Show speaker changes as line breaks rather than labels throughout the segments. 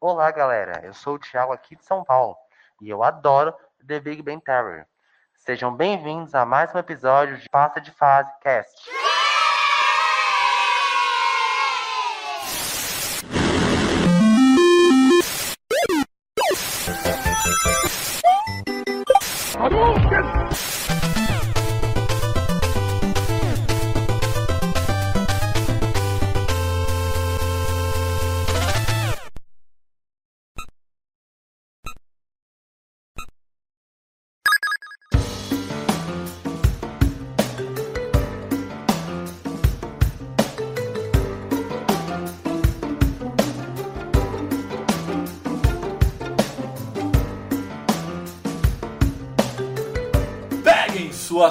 Olá, galera. Eu sou o Thiago aqui de São Paulo e eu adoro The Big Bang Theory. Sejam bem-vindos a mais um episódio de Passa de Fase Cast.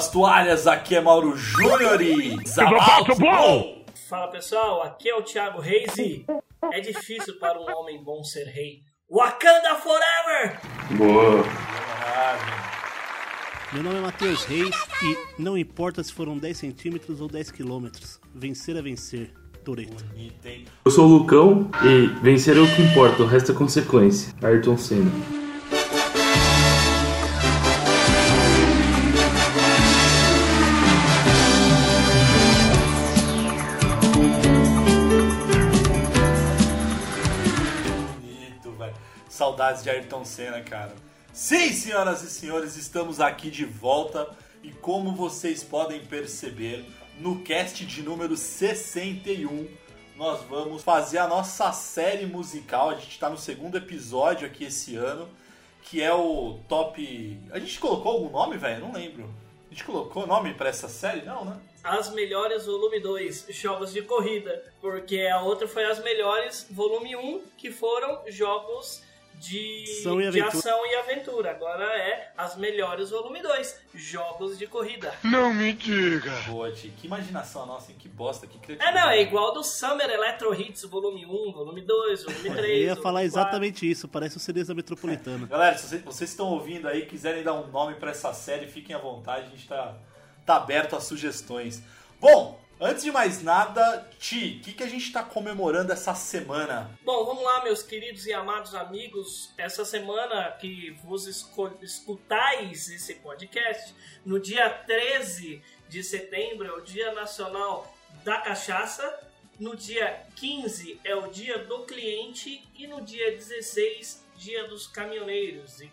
Suas toalhas, aqui é Mauro Júnior e Zabalto Bom!
Fala pessoal, aqui é o Thiago Reis e é difícil para um homem bom ser rei. Wakanda Forever!
Boa.
Meu nome é Matheus Reis e não importa se foram 10 centímetros ou 10 quilômetros, vencer é vencer. Toreto.
Bonito, hein?
Eu sou o Lucão e vencer é o que importa, o resto é consequência. Ayrton Senna.
Saudades de Ayrton Senna, cara. Sim, senhoras e senhores, estamos aqui de volta e como vocês podem perceber, no cast de número 61, nós vamos fazer a nossa série musical. A gente está no segundo episódio aqui esse ano, que é o top. A gente colocou algum nome, velho? Não lembro. A gente colocou nome pra essa série? Não, né?
As melhores volume 2, jogos de corrida. Porque a outra foi as melhores volume 1, que foram jogos de,
Ação e
de
aventura.
ação e aventura. Agora é as melhores volume 2, jogos de corrida.
Boa, Ti. Que imaginação nossa, hein? Que bosta, que
É,
criatividade.
não, é igual do Summer Electro Hits volume 1, volume 2, volume 3.
Eu ia falar
4.
exatamente isso, parece o CDs da Metropolitana.
Galera, se vocês, vocês estão ouvindo aí, quiserem dar um nome pra essa série, fiquem à vontade, a gente tá, tá aberto a sugestões. Bom, antes de mais nada, Ti, o que, que a gente tá comemorando essa semana?
Bom, vamos lá, meus queridos e amados amigos. Essa semana que vos escutais esse podcast, no dia 13 de setembro é o Dia Nacional da Cachaça, no dia 15 é o Dia do Cliente e no dia 16, Dia dos Caminhoneiros. E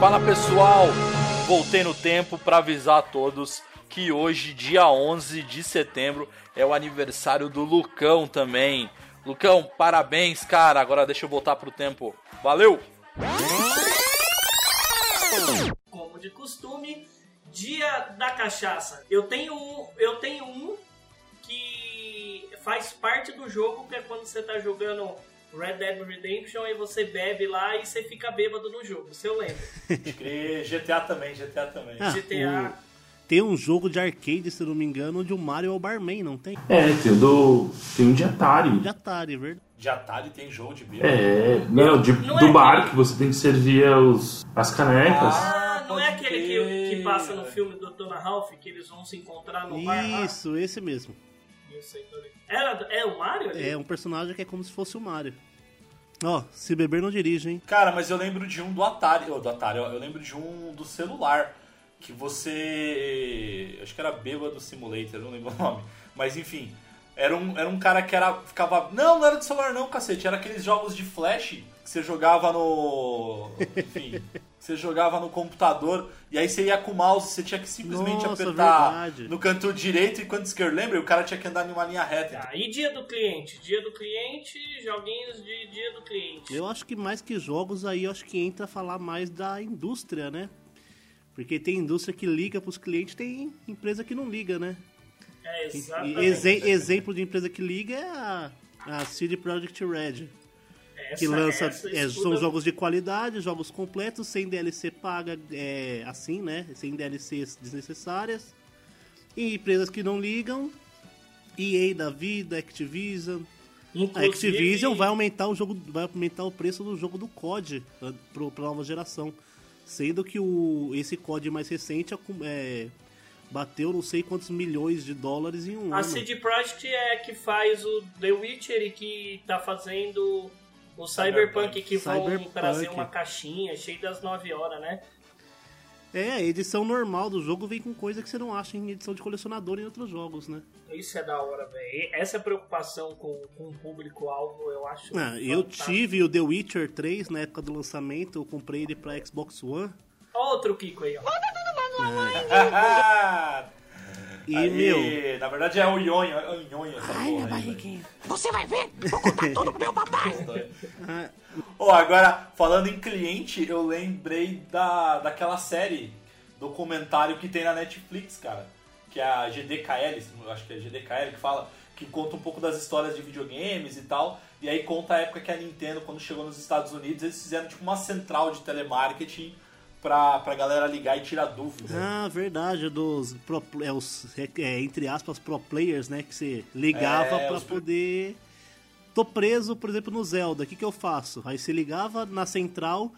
Fala pessoal, voltei no tempo pra avisar a todos que hoje, dia 11 de setembro, é o aniversário do Lucão também. Lucão, parabéns, cara. Agora deixa eu voltar pro tempo. Valeu!
como de costume, Dia da Cachaça. Eu tenho um, eu tenho um que faz parte do jogo, que é quando você tá jogando Red Dead Redemption e você bebe lá e você fica bêbado no jogo, se eu lembro.
GTA também, GTA também.
Ah,
GTA.
o- Tem um jogo de arcade, se não me engano, onde o Mario é o barman, não tem?
É, tem o do. Tem um de Atari.
De Atari, é verdade.
De Atari tem jogo de bêbado.
É, não, de,
Não é
do bar
aquele-
que você tem que servir os, as canecas.
Ah, não é aquele que, que passa no filme do Dona Ralph, que eles vão se encontrar no bar lá?
Isso, esse mesmo.
Sei, ligado. Era, é o Mario? ali?
É um personagem que é como se fosse o Mario. Ó, se beber não dirige, hein?
Cara, mas eu lembro de um do Atari, oh, do Atari, ó, eu lembro de um do celular que você, acho que era Bêbado Simulator, não lembro o nome, mas enfim, era um, era um cara que era ficava, não, não era de celular não, cacete, era aqueles jogos de flash que você jogava no, enfim, você jogava no computador e aí você ia com o mouse, você tinha que simplesmente
Nossa,
apertar
verdade.
no canto direito e quando esquerdo, lembra? E o cara tinha que andar em uma linha reta.
Tá, e dia do cliente? Dia do cliente, joguinhos de dia do cliente.
Eu acho que mais que jogos aí, eu acho que entra a falar mais da indústria, né? Porque tem indústria que liga pros clientes, tem empresa que não liga, né?
É,
E-
exatamente.
exe- exemplo de empresa que liga é a, a CD Projekt Red.
Essa-
que lança
essa
é, são jogos de qualidade, jogos completos, sem DLC paga, é, assim, né? Sem DLCs desnecessárias. E empresas que não ligam, EA da vida, Activision. A
Inclusive-
Activision vai aumentar o jogo, vai aumentar o preço do jogo do COD pra, pro- pra nova geração. Sendo que o, esse COD mais recente acu- é, bateu não sei quantos milhões de dólares em um
A
ano.
CD Projekt é que faz o The Witcher e que tá fazendo o Cyberpunk, que vão
Cyberpunk.
trazer uma caixinha cheia das 9 horas, né?
É, a edição normal do jogo vem com coisa que você não acha em edição de colecionador em outros jogos, né?
Isso é da hora, velho. Essa preocupação com, com o público-alvo, eu acho.
Ah, eu tive o The Witcher 3 na época do lançamento, eu comprei ele pra Xbox One.
Outro Kiko aí, ó.
E,
Aí,
meu,
Na verdade é o Nhonho, é o Nhonho essa porra aí, velho.
Você vai ver! Vou contar tudo pro meu papai!
Ô, agora, falando em cliente, eu lembrei da, daquela série, documentário que tem na Netflix, cara. Que é a GDKL, eu acho que é GDKL que fala, que conta um pouco das histórias de videogames e tal. E aí conta a época que a Nintendo, quando chegou nos Estados Unidos, eles fizeram tipo uma central de telemarketing pra, pra galera ligar e tirar dúvida.
ah, verdade, dos pro, é, os, é, entre aspas, pro players, né? Que você ligava
É,
pra
os-
poder. Tô preso, por exemplo, no Zelda, o que, que eu faço? Aí você ligava na central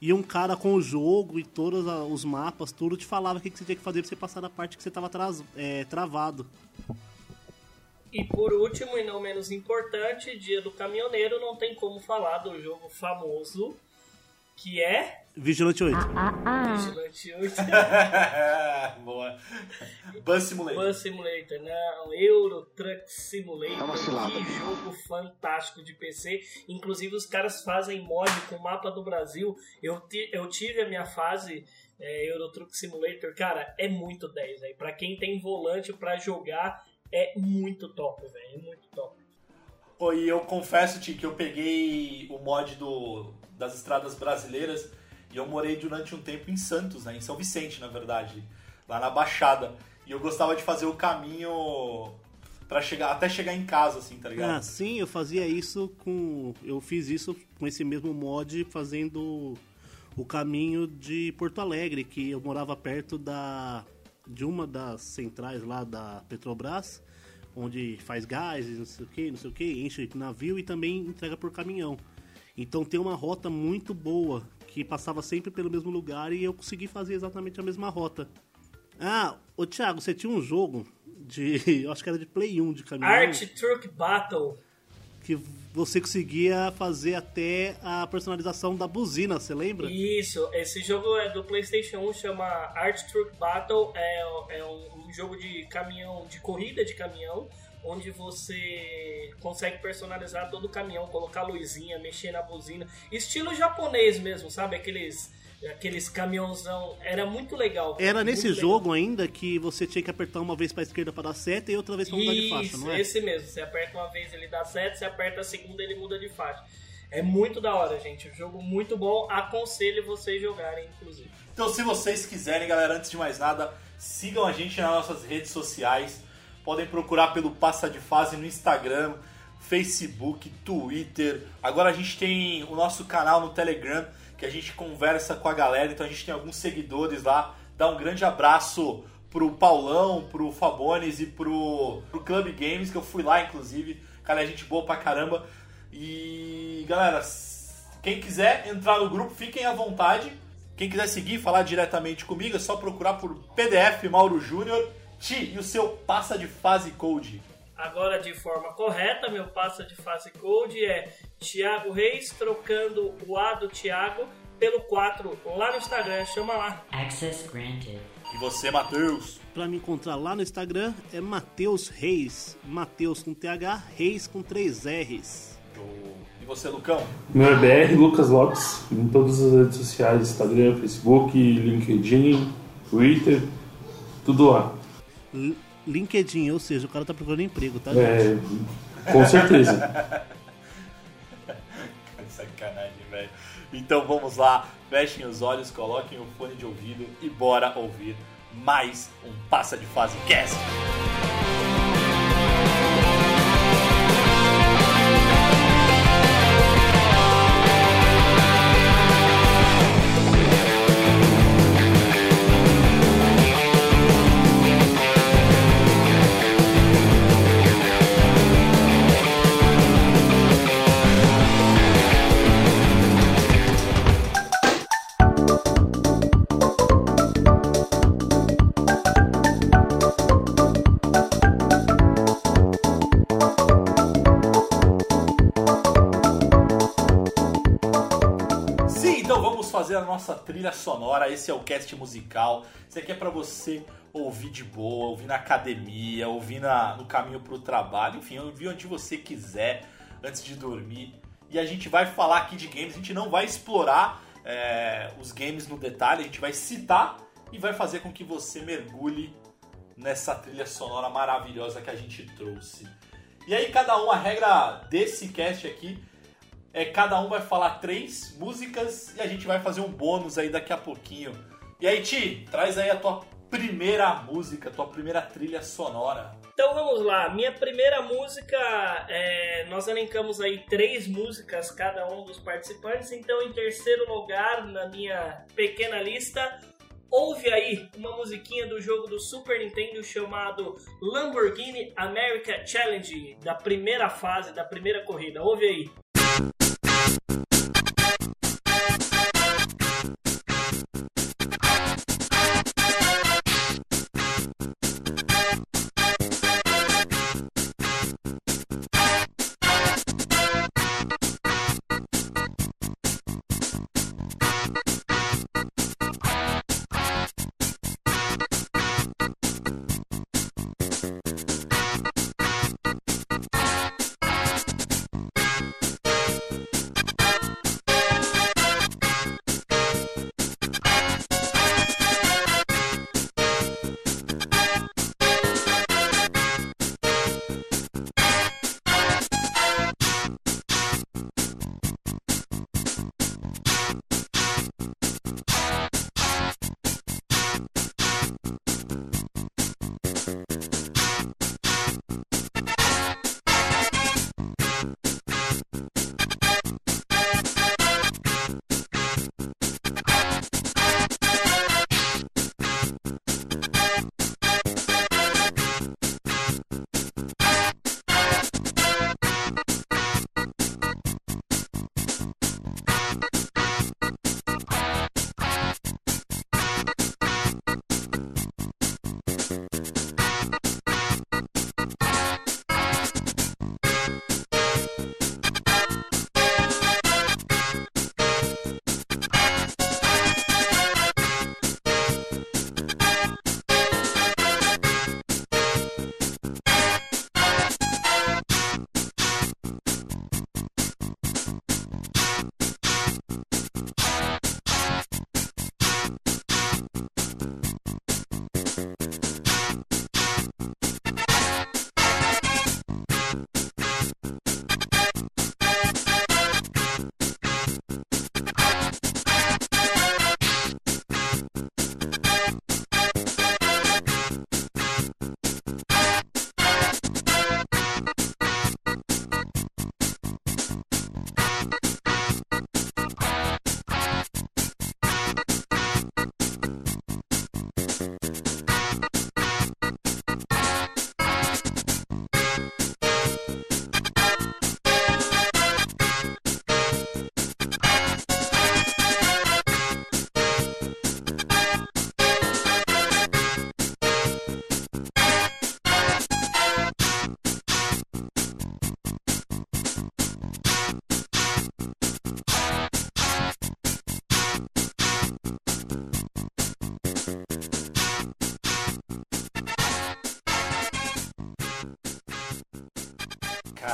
e um cara com o jogo e todos os mapas, tudo te falava o que, que você tinha que fazer pra você passar da parte que você tava tras- é, travado.
E por último, e não menos importante, Dia do Caminhoneiro, não tem como falar do jogo famoso, que é
Vigilante 8.
Vigilante 8
Boa. Bus Simulator.
Bus Simulator, não, Euro Truck Simulator, que jogo fantástico de PC. Inclusive os caras fazem mod com o mapa do Brasil. Eu, eu tive a minha fase é, Euro Truck Simulator, cara, é muito 10, velho. Pra quem tem volante pra jogar, é muito top, velho, é muito top.
E eu confesso, Ti, que eu peguei o mod do, das estradas brasileiras e eu morei durante um tempo em Santos, né? Em São Vicente, na verdade, lá na Baixada. E eu gostava de fazer o caminho para chegar até chegar em casa, assim, tá ligado?
Ah, sim, eu fazia isso com. Eu fiz isso com esse mesmo mod fazendo o caminho de Porto Alegre, que eu morava perto da de uma das centrais lá da Petrobras, onde faz gás, e não sei o que, não sei o que, enche navio e também entrega por caminhão. Então tem uma rota muito boa que passava sempre pelo mesmo lugar e eu consegui fazer exatamente a mesma rota. Ah, ô Thiago, você tinha um jogo de. Eu acho que era de Play 1 de caminhão
Art Truck Battle.
que você conseguia fazer até a personalização da buzina, você lembra?
Isso, esse jogo é do PlayStation 1, chama Art Truck Battle. É, é um, um jogo de caminhão, de corrida de caminhão, onde você consegue personalizar todo o caminhão, colocar luzinha, mexer na buzina. Estilo japonês mesmo, sabe? Aqueles, aqueles caminhãozão. Era muito legal.
Era
muito
nesse
legal.
jogo ainda que você tinha que apertar uma vez pra esquerda pra dar seta e outra vez pra mudar de faixa, não é?
esse mesmo. Você aperta uma vez, ele dá certo, você aperta a segunda, ele muda de faixa. É muito da hora, gente. Um jogo muito bom. Aconselho vocês jogarem, inclusive.
Então, se vocês quiserem, galera, antes de mais nada, sigam a gente nas nossas redes sociais. Podem procurar pelo Passa de Fase no Instagram, Facebook, Twitter. Agora a gente tem o nosso canal no Telegram, que a gente conversa com a galera. Então a gente tem alguns seguidores lá. Dá um grande abraço pro Paulão, pro Fabones e pro, pro Club Games, que eu fui lá, inclusive. Cara, é gente boa pra caramba. E, galera, quem quiser entrar no grupo, fiquem à vontade. Quem quiser seguir, falar diretamente comigo, é só procurar por PDF Mauro Júnior, Ti e o seu passa de fase code.
Agora, de forma correta, meu passa de fase code é Thiago Reis, trocando o A do Thiago pelo 4 lá no Instagram. Chama lá.
Access granted.
E você, Matheus?
Pra me encontrar lá no Instagram é Matheus Reis. Matheus com TH, Reis com 3 R's.
E você, Lucão?
Meu é BR Lucas Lopes, em todas as redes sociais, Instagram, Facebook, LinkedIn, Twitter, tudo lá.
LinkedIn, ou seja, o cara tá procurando emprego, tá, gente?
É, com certeza.
Sacanagem, velho. Então vamos lá, fechem os olhos, coloquem o fone de ouvido e bora ouvir mais um Passa de Fase Cast. Nossa trilha sonora. Esse é o cast musical. Isso aqui é pra você ouvir de boa, ouvir na academia, ouvir na, no caminho pro trabalho, enfim, ouvir onde você quiser antes de dormir. E a gente vai falar aqui de games, a gente não vai explorar é, os games no detalhe, a gente vai citar e vai fazer com que você mergulhe nessa trilha sonora maravilhosa que a gente trouxe. E aí, cada um, a regra desse cast aqui é cada um vai falar três músicas e a gente vai fazer um bônus aí daqui a pouquinho. E aí, Ti, traz aí a tua primeira música, tua primeira trilha sonora.
Então vamos lá, minha primeira música, é, nós elencamos aí três músicas cada um dos participantes, então em terceiro lugar na minha pequena lista, ouve aí uma musiquinha do jogo do Super Nintendo chamado Lamborghini America Challenge, da primeira fase, da primeira corrida, ouve aí.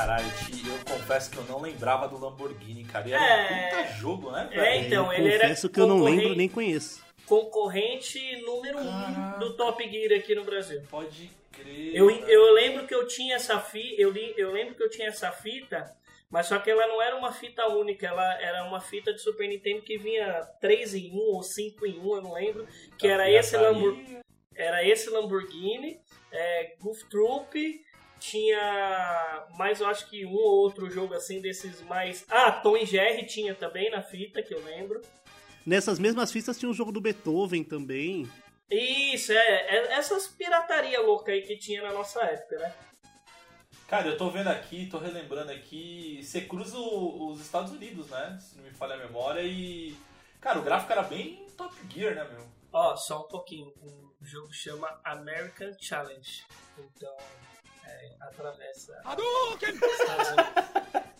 Caralho, Ti, eu confesso que eu não lembrava do Lamborghini, cara. E era
É.
um puta jogo, né, velho?
É, então,
eu
ele era
confesso que eu não lembro
concorrente-
nem conheço.
Concorrente número um
Caraca.
do Top Gear aqui no Brasil.
Pode crer.
Eu, eu lembro que eu tinha essa fita, eu, li- eu lembro que eu tinha essa fita, mas só que ela não era uma fita única, ela era uma fita de Super Nintendo que vinha 3 em 1 ou 5 em 1, eu não lembro, que era esse,
Pirataria.
Lambor, era esse Lamborghini, é, Goof Troop, tinha mais eu acho que um ou outro jogo assim desses mais... Ah, Tom e Jerry tinha também na fita, que eu lembro.
Nessas mesmas fitas tinha o jogo do Beethoven também.
Isso, é, é essas pirataria louca aí que tinha na nossa época, né?
Cara, eu tô vendo aqui, tô relembrando aqui. Você cruza o- os Estados Unidos, né? Se não me falha a memória. E. Cara, o gráfico era bem Top Gear, né, meu?
Ó, só um pouquinho. O jogo chama American Challenge. Então, é, atravessa Unidos.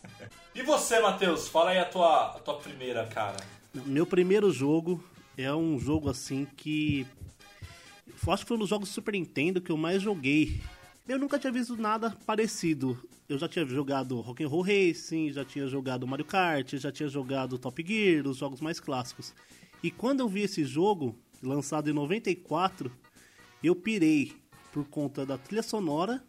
E você, Matheus? Fala aí a tua, a tua primeira, cara.
Meu primeiro jogo é um jogo assim que. eu Acho que foi um dos jogos do Super Nintendo que eu mais joguei. Eu nunca tinha visto nada parecido. Eu já tinha jogado Rock'n'Roll Racing, já tinha jogado Mario Kart, já tinha jogado Top Gear, os jogos mais clássicos. E quando eu vi esse jogo, lançado em 94, eu pirei por conta da trilha sonora,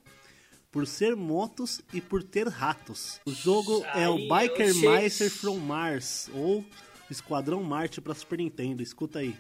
por ser motos e por ter ratos. O jogo é o Biker. Meister from Mars, ou Esquadrão Marte para Super Nintendo. Escuta aí.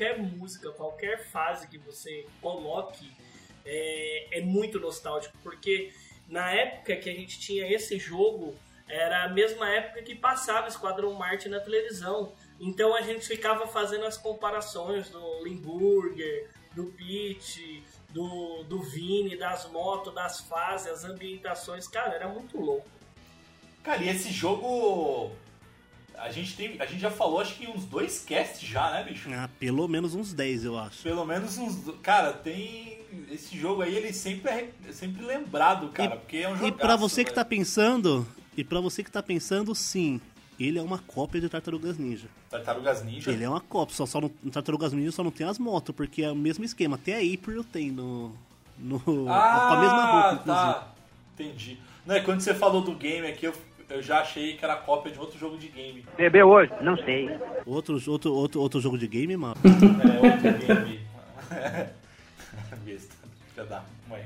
Qualquer música, qualquer fase que você coloque é, é muito nostálgico, porque na época que a gente tinha esse jogo, era a mesma época que passava Esquadrão Marte na televisão. Então a gente ficava fazendo as comparações do Limburger, do Pete, do, do Vini, das motos, das fases, as ambientações. Cara, era muito louco.
Cara, e esse jogo. A gente, tem, a gente já falou, acho que uns dois casts já, né, bicho?
Ah, pelo menos uns 10, eu acho.
Pelo menos uns. Cara, tem. Esse jogo aí, ele sempre é é sempre lembrado, cara, porque é um jogo.
E pra você que tá pensando, e pra você que tá pensando, sim, ele é uma cópia de Tartarugas Ninja.
Tartarugas Ninja.
Ele é uma cópia, só, só no, no Tartarugas Ninja só não tem as motos, porque é o mesmo esquema. Até a April tem no. no
Ah,
com a mesma roupa, inclusive.
tá. Entendi. Não, é quando você falou do game aqui, eu, eu já achei que era cópia de outro jogo de game.
Bebeu hoje? Não sei.
Outro, outro, outro, outro jogo de game, mano.
É, outro game. Besta. Filha da mãe.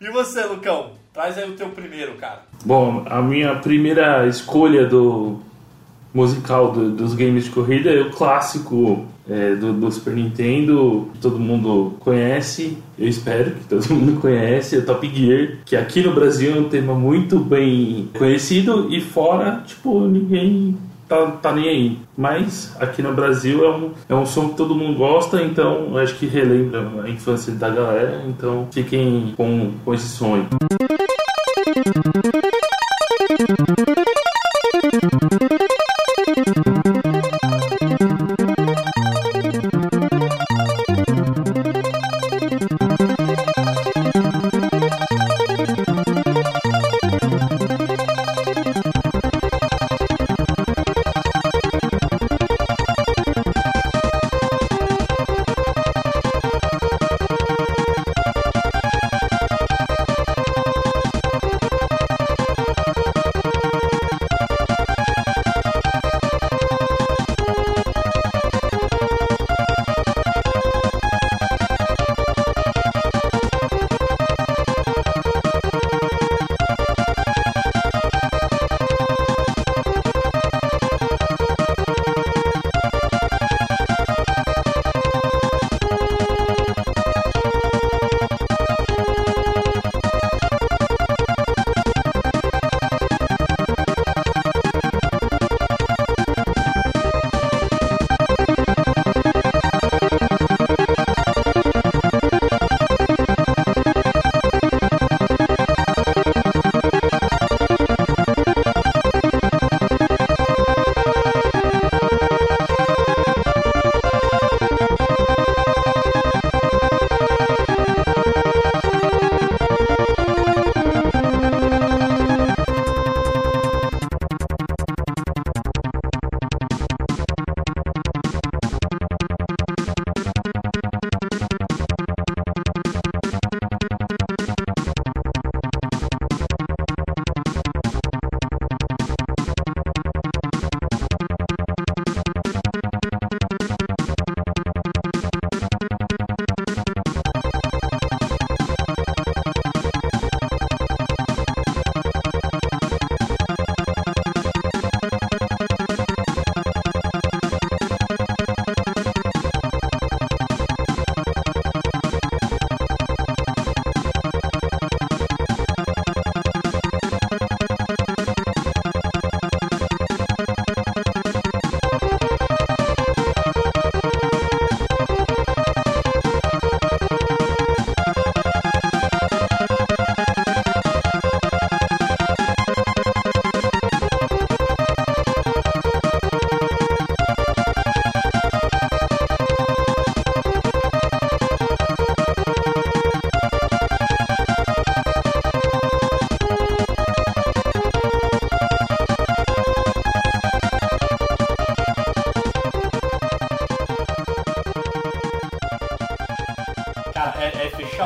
E você, Lucão? Traz aí o teu primeiro, cara.
Bom, a minha primeira escolha do musical do- dos games de corrida é o clássico é, do, do Super Nintendo, que todo mundo conhece, eu espero que todo mundo conhece, é Top Gear, que aqui no Brasil é um tema muito bem conhecido e fora, tipo, ninguém tá, tá nem aí. Mas aqui no Brasil é um, é um som que todo mundo gosta, então acho que relembra a infância da galera. Então fiquem com, com esse sonho.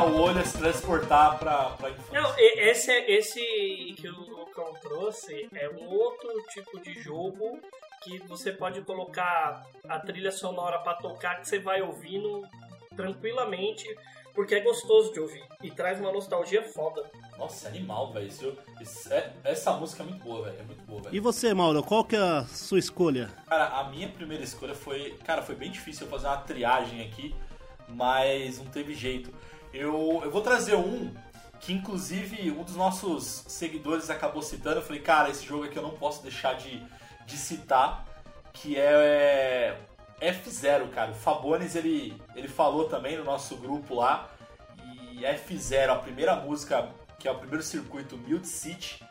O olho se transportar pra, pra infância.
Não, esse, esse que o Lucão trouxe é um outro tipo de jogo que você pode colocar a trilha sonora pra tocar que você vai ouvindo tranquilamente, porque é gostoso de ouvir e traz uma nostalgia foda.
Nossa, animal, velho. É- Essa música é muito boa, velho. É muito boa, velho.
E você, Mauro, qual que é a sua escolha?
Cara, a minha primeira escolha foi. Cara, foi bem difícil eu fazer uma triagem aqui, mas não teve jeito. Eu, eu vou trazer um que, inclusive, um dos nossos seguidores acabou citando. Eu falei, cara, esse jogo aqui eu não posso deixar de, de citar, que é, é F0, cara. O Fabones ele, ele falou também no nosso grupo lá. E F0, a primeira música, que é o primeiro circuito, Mute City.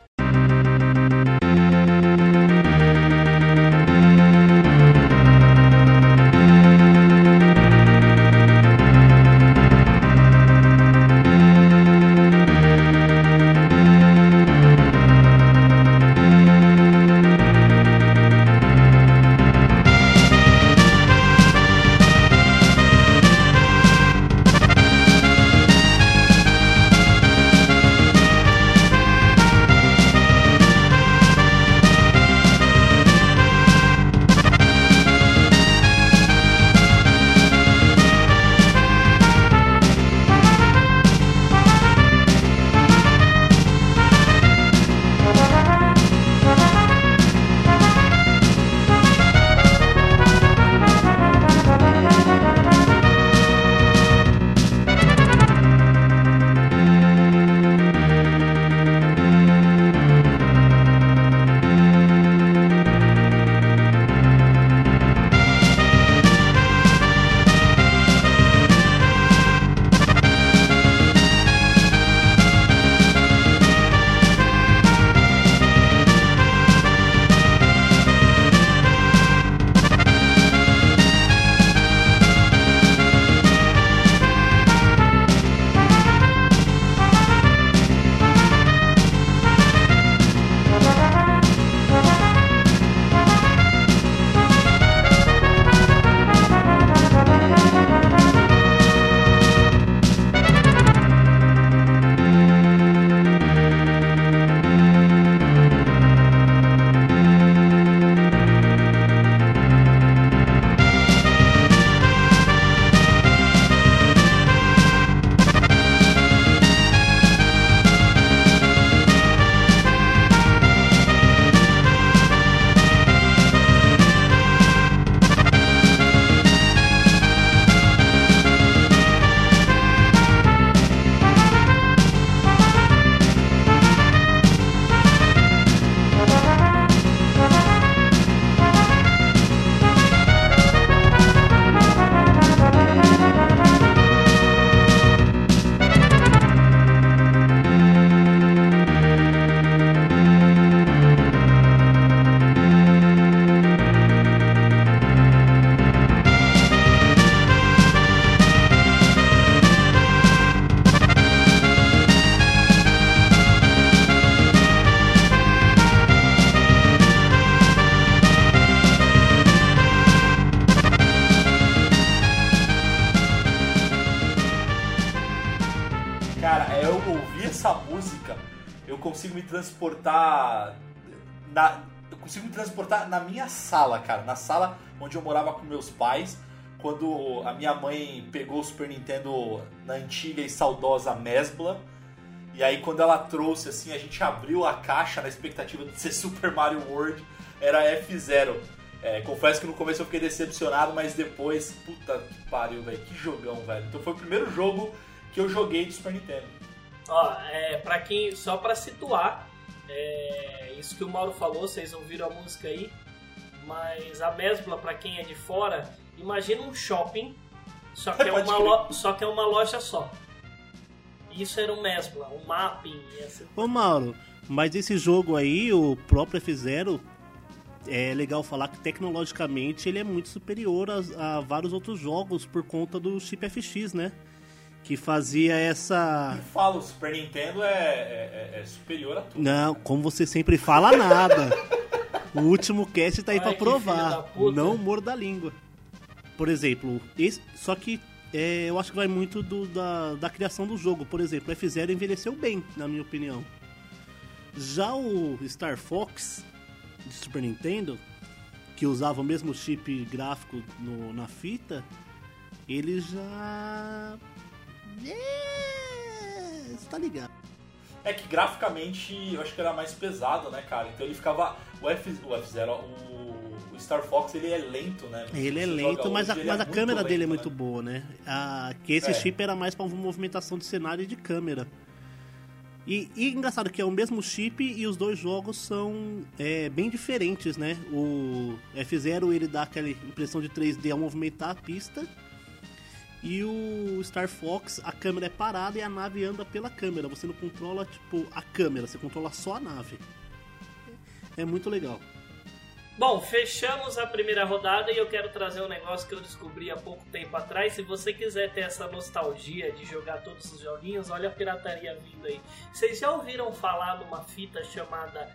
Me transportar na minha sala, cara, na sala onde eu morava com meus pais, quando a minha mãe pegou o Super Nintendo na antiga e saudosa Mesbla. E aí quando ela trouxe assim, a gente abriu a caixa na expectativa de ser Super Mario World, era F0. É, confesso que no começo eu fiquei decepcionado, mas depois, puta que pariu, velho, que jogão, velho. Então foi o primeiro jogo que eu joguei de Super Nintendo.
Ó, é, pra quem, só pra situar, é, isso que o Mauro falou, vocês ouviram a música aí, mas a Mesbla, pra quem é de fora, imagina um shopping, só que, é uma, lo- só que é uma loja só. Isso era um Mesbla, um mapping, assim.
Ô Mauro, mas esse jogo aí, o próprio F0, é legal falar que tecnologicamente ele é muito superior a, a vários outros jogos por conta do chip FX, né? Que fazia essa.
Eu falo, o Super Nintendo é, é- é- é superior a tudo.
Não, como você sempre fala nada. O último cast tá aí
da
provar. Não morda a língua. Por exemplo, esse, só que é, eu acho que vai muito do- da, da criação do jogo. Por exemplo, o F0 envelheceu bem, na minha opinião. Já o Star Fox de Super Nintendo, que usava o mesmo chip gráfico no- na fita, ele já. É. Você tá ligado?
É que graficamente eu acho que era mais pesado, né, cara? Então ele ficava. O, F, o F0, o, o Star Fox, ele é lento, né?
Ele é lento, mas a,
hoje, ele
mas
é
a câmera dele é
lento,
muito
né?
boa, né? A, que esse
É.
chip era mais pra movimentação de cenário e de câmera. E, e engraçado que é o mesmo chip e os dois jogos são é, bem diferentes, né? O F0 ele dá aquela impressão de 3D ao movimentar a pista. E o Star Fox, a câmera é parada e a nave anda pela câmera. Você não controla, tipo, a câmera, você controla só a nave. É muito legal.
Bom, fechamos a primeira rodada e eu quero trazer um negócio que eu descobri há pouco tempo atrás. Se você quiser ter essa nostalgia de jogar todos os joguinhos, olha a pirataria vindo aí. Vocês já ouviram falar numa fita chamada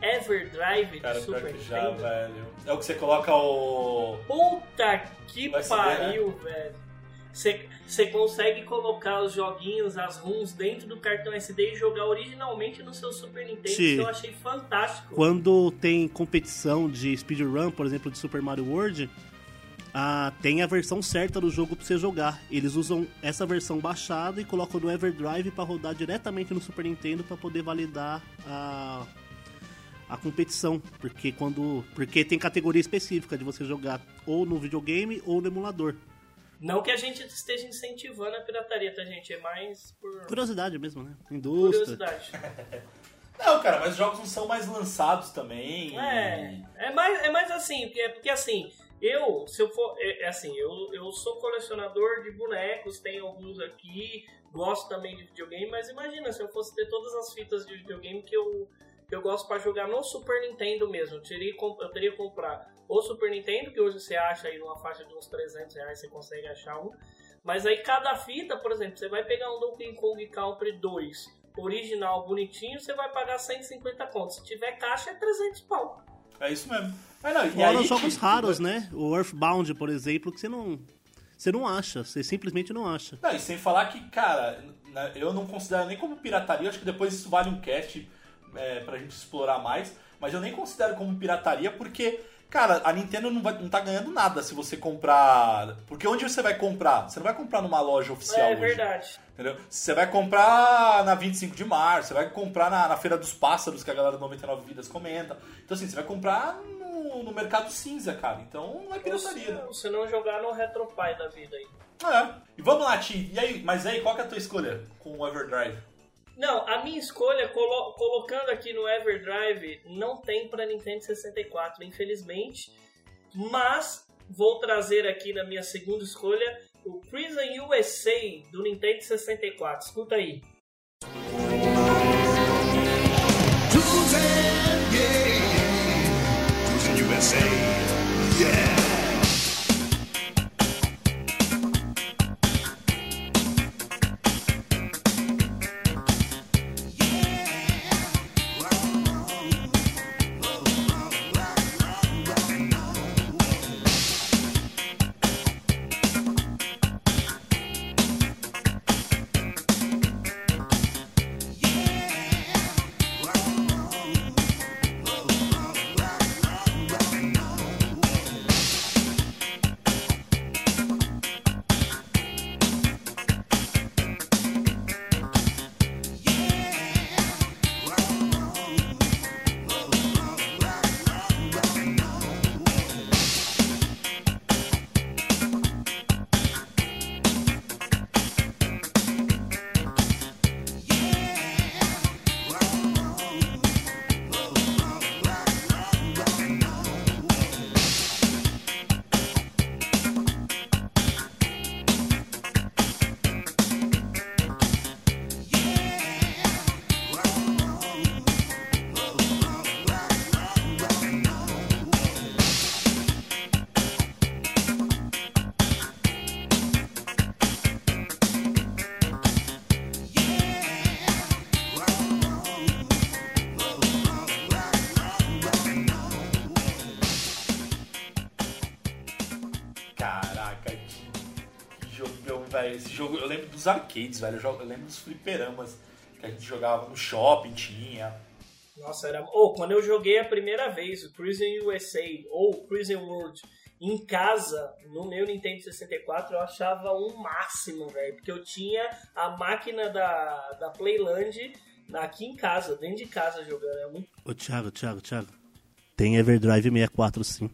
Everdrive
Cara,
de
pior
Super
que já,
Nintendo?
velho. É o que você coloca o.
Puta que
USB,
pariu, velho. Você consegue colocar os joguinhos, as ROMs dentro do cartão SD e jogar originalmente no seu Super Nintendo.
Sim.
Isso eu achei fantástico.
Quando tem competição de speedrun, por exemplo, de Super Mario World, ah, tem a versão certa do jogo pra você jogar. Eles usam essa versão baixada e colocam no Everdrive pra rodar diretamente no Super Nintendo pra poder validar a, a competição. Porque quando. Porque tem categoria específica de você jogar ou no videogame ou no emulador.
Não que a gente esteja incentivando a pirataria, tá, gente? É mais por
Curiosidade mesmo, né? Indústria.
curiosidade.
Não, cara, mas os jogos não são mais lançados também.
É, é mais, é mais assim, porque, porque assim, eu, se eu for, é, é assim, eu, eu sou colecionador de bonecos, tenho alguns aqui, gosto também de videogame, mas imagina se eu fosse ter todas as fitas de videogame que eu, que eu gosto pra jogar no Super Nintendo mesmo, eu teria, eu teria que comprar o Super Nintendo, que hoje você acha aí numa faixa de uns 300 reais, você consegue achar um, mas aí cada fita, por exemplo, você vai pegar um Donkey Kong Country 2, original, bonitinho, você vai pagar 150 contos. Se tiver caixa, é 300 pau.
É isso mesmo. Mas não, e
Fora os jogos raros, né? O Earthbound, por exemplo, que você não. Você não acha, você simplesmente não acha.
Não, e sem falar que, cara, né, eu não considero nem como pirataria, acho que depois isso vale um cast é, pra gente explorar mais, mas eu nem considero como pirataria porque, cara, a Nintendo não, vai, não tá ganhando nada se você comprar. Porque onde você vai comprar? Você não vai comprar numa loja oficial
é
hoje.
verdade.
Entendeu? Você vai comprar na 25 de março, você vai comprar na, na Feira dos Pássaros, que a galera do 99 Vidas comenta. Então, assim, você vai comprar no, no mercado cinza, cara. Então, não é pirataria, né?
Ou se não jogar no Retropie da vida aí.
É. E vamos lá, Ti. E aí, mas aí, qual que é a tua escolha com o Everdrive?
Não, a minha escolha, colo- colocando aqui no Everdrive, não tem pra Nintendo 64, infelizmente. Mas vou trazer aqui na minha segunda escolha o Prison USA do Nintendo 64. Escuta aí.
jogão, dos arcades, velho. Eu, jogo- eu lembro dos fliperamas que a gente jogava no shopping, tinha.
Nossa, era. Ou quando eu joguei a primeira vez o Prison USA ou Prison World em casa, no meu Nintendo 64, eu achava o máximo, velho. Porque eu tinha a máquina da, da Playland aqui em casa, dentro de casa jogando. É muito.
Ô, Thiago, Thiago, Thiago. Tem Everdrive 64 sim.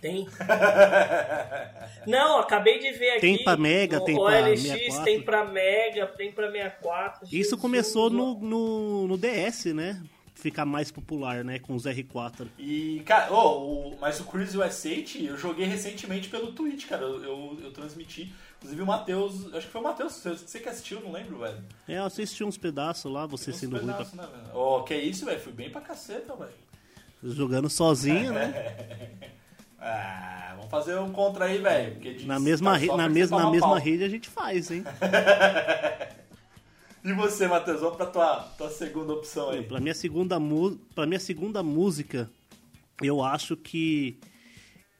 Tem. Não, acabei de ver aqui.
Tem pra Mega, tem pra
OLX,
64.
tem pra Mega, tem pra 64.
Isso
Jesus,
começou no, no, no DS, né? Ficar mais popular, né? Com os R4.
E, cara, ô, o- mas o Cruise USA eu joguei recentemente pelo Twitch, cara. Eu, eu, eu transmiti. Inclusive o Matheus, acho que foi o Matheus, você- que assistiu, não lembro, velho.
É, eu assisti uns pedaços lá, você sendo ruim pra...
né, velho? Ô, que isso, velho? Fui bem pra caceta, velho.
Jogando sozinho, né?
Ah, vamos fazer um contra aí, velho.
Na mesma,
tá
re- na
você
na mesma
pau.
rede a gente faz, hein?
E você, Matheus? Vamos pra tua, tua segunda opção aí.
Pra minha segunda, mu... pra minha segunda música, eu acho que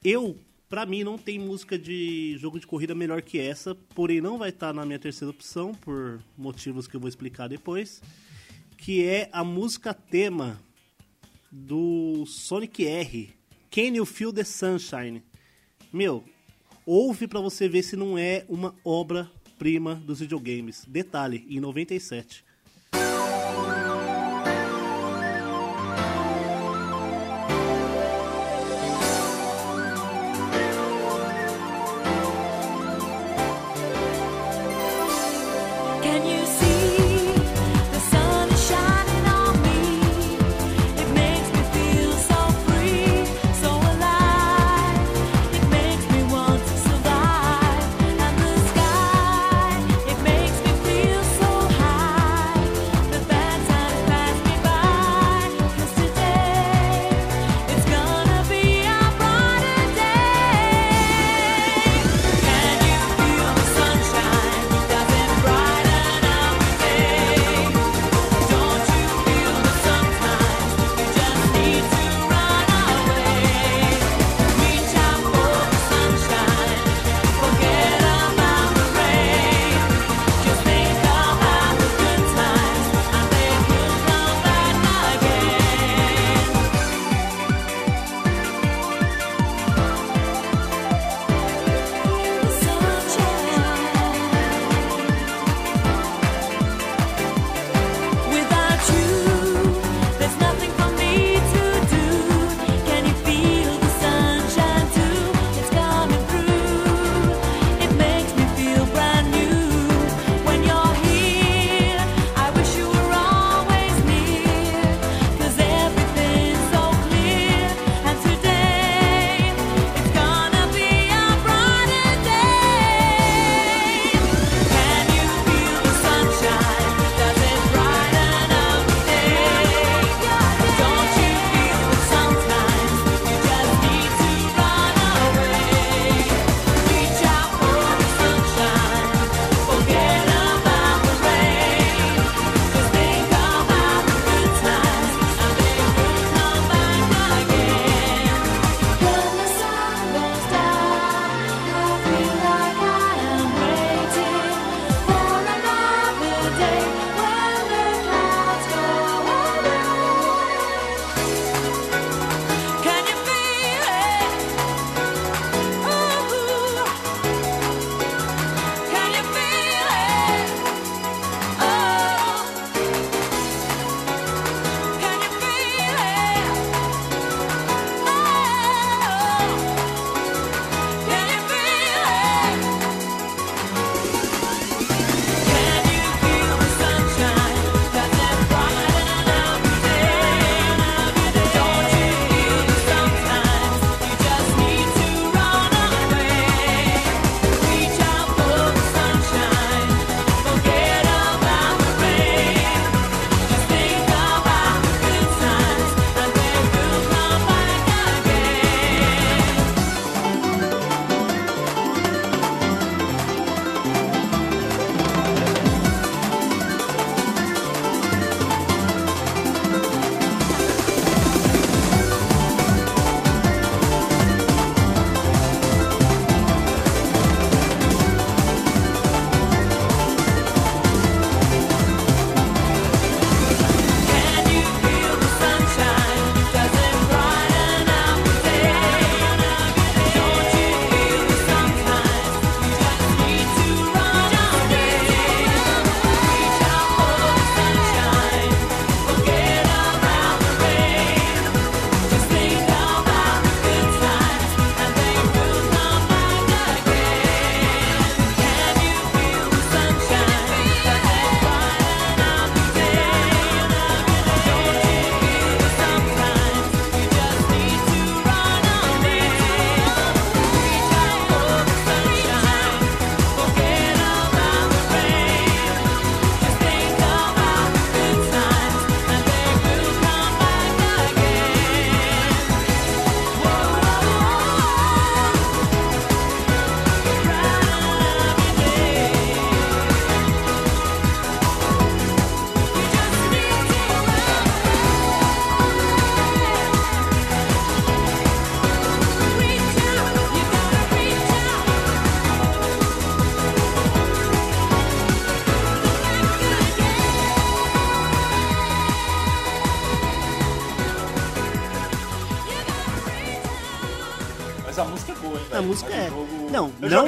eu, pra mim, não tem música de jogo de corrida melhor que essa, porém não vai estar na minha terceira opção por motivos que eu vou explicar depois, que é a música tema do Sonic R, Can You Feel the Sunshine? Meu, ouve pra você ver se não é uma obra-prima dos videogames. Detalhe, em 97.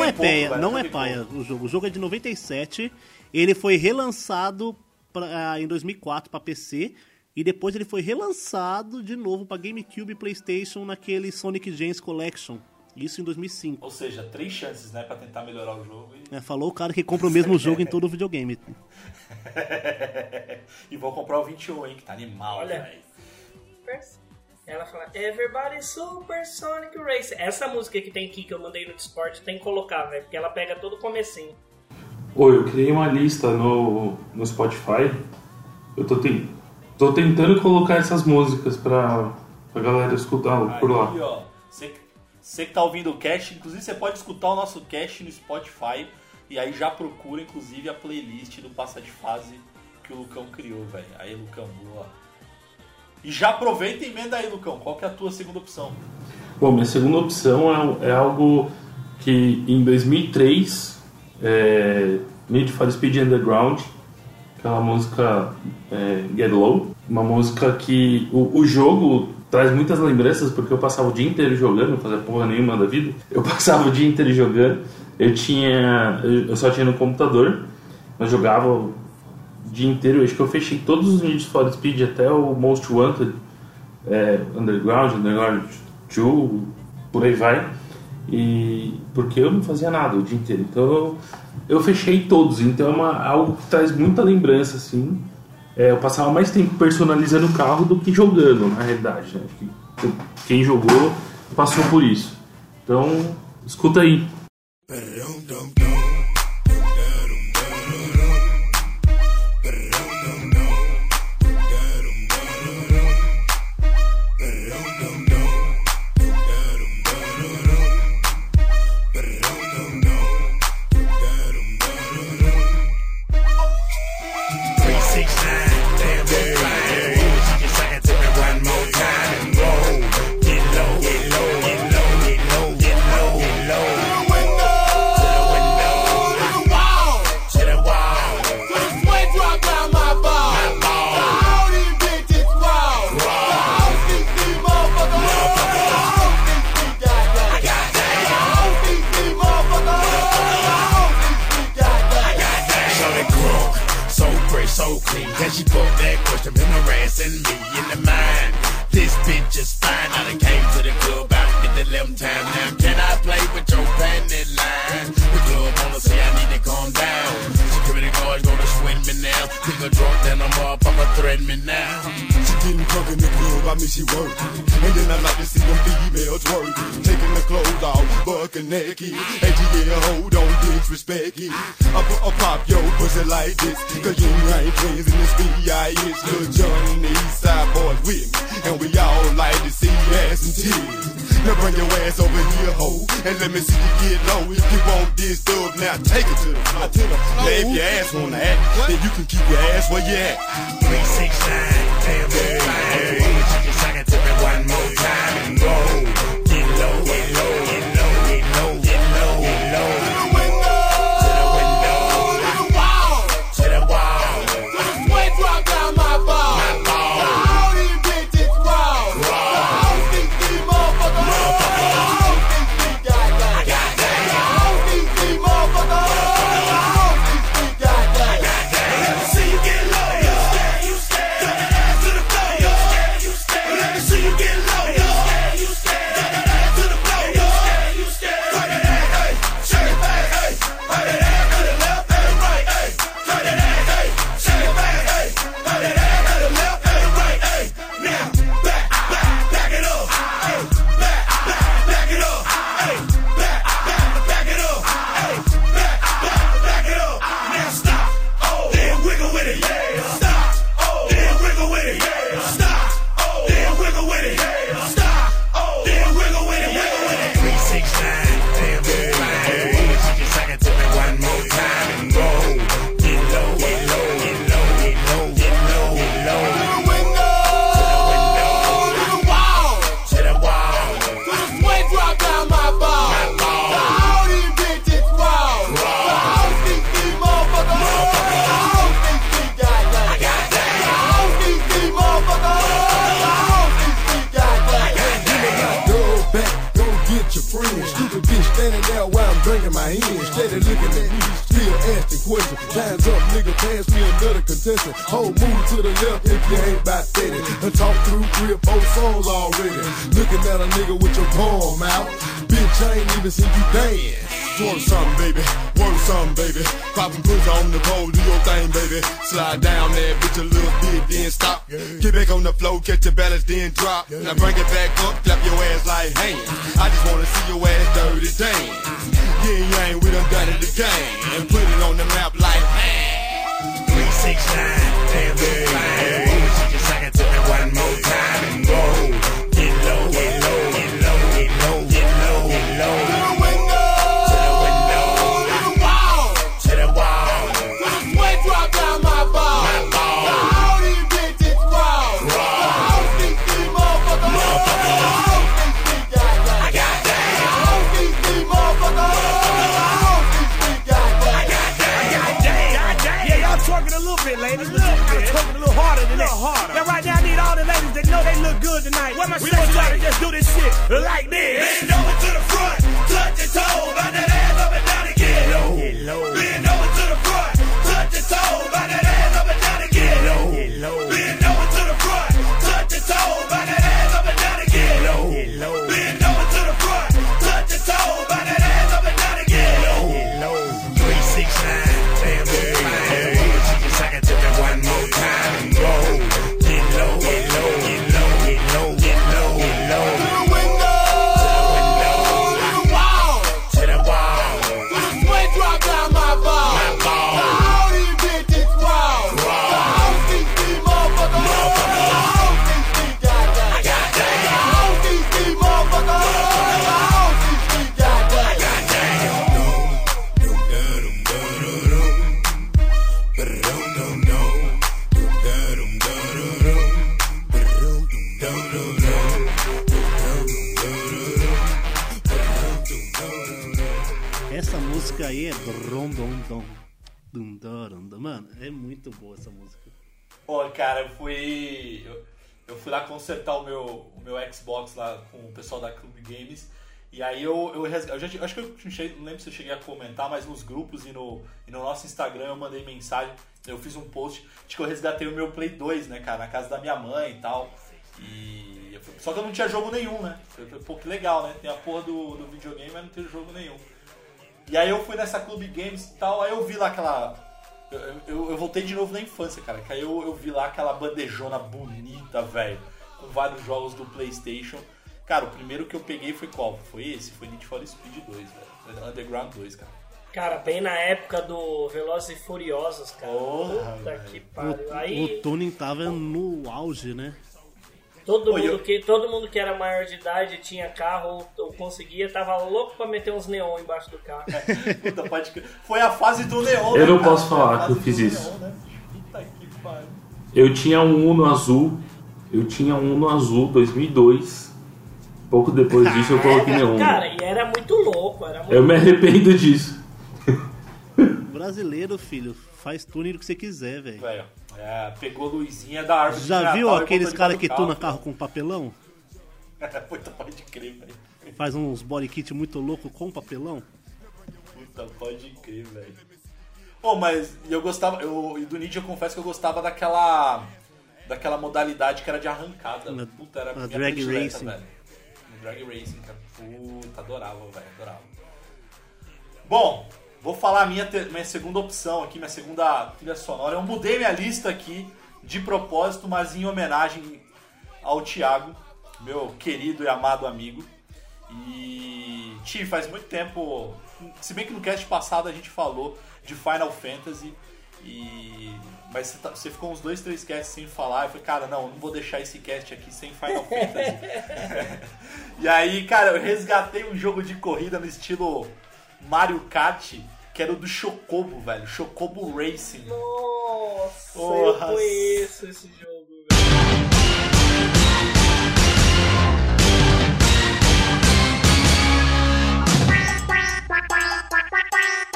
Não, é
velho,
não é paia o jogo. O jogo é de 97. Ele foi relançado pra, ah, em 2004 para PC. E depois ele foi relançado de novo para GameCube e PlayStation naquele Sonic Gems Collection. Isso em 2005.
Ou seja, três chances, né, pra tentar melhorar o jogo. E,
É, falou o cara que compra o mesmo jogo em todo o videogame.
e vou comprar o 21, hein, que tá animal,
Olha.
velho.
Ela fala, Everybody Super Sonic Race. Essa música que tem aqui que eu mandei no Discord tem que colocar, velho, porque ela pega todo o comecinho.
Oi, eu criei uma lista no, no Spotify. Eu tô, ten- tô tentando colocar essas músicas pra, pra galera escutar por lá.
Aí, ó, você, você que tá ouvindo o cast, inclusive você pode escutar o nosso cast no Spotify e aí já procura, inclusive, a playlist do Passa de Fase que o Lucão criou, velho. Aí, Lucão, boa. E já aproveita e emenda aí, Lucão. Qual que é a tua segunda opção?
Bom, minha segunda opção é, é algo que em 2003, é, Need for Speed Underground, aquela música é, Get Low, uma música que o, o jogo traz muitas lembranças porque eu passava o dia inteiro jogando, não fazia porra nenhuma da vida. Eu passava o dia inteiro jogando. Eu tinha, eu só tinha no computador, mas jogava dia inteiro. Acho que eu fechei todos os Need for Speed até o Most Wanted é, Underground, Underground 2, por aí vai. E porque eu não fazia nada o dia inteiro. Então eu, eu fechei todos. Então é uma, algo que traz muita lembrança, assim. É, eu passava mais tempo personalizando o carro do que jogando, na realidade. Né? Quem jogou passou por isso. Então, escuta aí.
Xbox lá com o pessoal da Club Games. E aí eu, eu, eu já, acho que eu não lembro se eu cheguei a comentar, mas nos grupos e no, e no nosso Instagram eu mandei mensagem. Eu fiz um post de que eu resgatei o meu Play 2, né, cara, na casa da minha mãe e tal. E. Só que eu não tinha jogo nenhum, né? Eu falei, pô, que legal, né? Tem a porra do, do videogame, mas não tem jogo nenhum. E aí eu fui nessa Club Games e tal, aí eu vi lá aquela. Eu, eu, eu voltei de novo na infância, cara. Que aí eu, eu vi lá aquela bandejona bonita, velho. Vários jogos do Playstation. Cara, o primeiro que eu peguei foi qual? Foi esse? Foi Need for Speed 2, velho. Underground 2, cara.
Cara, bem na época do Velozes e Furiosos, cara. Puta
velho.
que
O,
pariu. Aí
o tuning tava no auge, né?
todo
Pô,
mundo,
eu-
que, todo mundo que era maior de idade tinha carro ou, conseguia, tava louco pra meter uns neon embaixo do carro.
Puta, pode. Foi a fase do Neon,
Eu
né,
não
cara?
posso falar que eu fiz isso.
Neon, né? Puta que pariu.
Eu tinha um Uno azul. Eu tinha um Uno azul 2002. Pouco depois disso eu coloquei neon.
Cara, e era muito louco, era muito
Eu me arrependo disso.
Brasileiro, filho, faz do que você quiser, velho.
Velho, é, pegou luzinha da árvore
Já viu aqueles caras que tunam carro com papelão?
Puta, pode crer, velho.
Faz uns body kit muito louco com papelão?
Puta, pode crer, velho. Pô, mas eu gostava, eu, e do Ninja eu confesso que eu gostava daquela daquela modalidade que era de arrancada.
Na-
Puta, era
na
minha
drag
predileta,
racing.
velho. No drag racing, cara. Puta, adorava, velho, adorava. Bom, vou falar a minha, minha segunda opção aqui, minha segunda trilha sonora. Eu mudei minha lista aqui de propósito, mas em homenagem ao Thiago, meu querido e amado amigo. E Ti, faz muito tempo, se bem que no cast passado a gente falou de Final Fantasy e mas você, tá, você ficou uns dois, três casts sem falar. Eu falei, cara, não, não vou deixar esse cast aqui sem Final Fantasy. e aí, cara, eu resgatei um jogo de corrida no estilo Mario Kart, que era o do Chocobo, velho. Chocobo Racing.
Nossa, eu conheço esse jogo, velho.
Bye.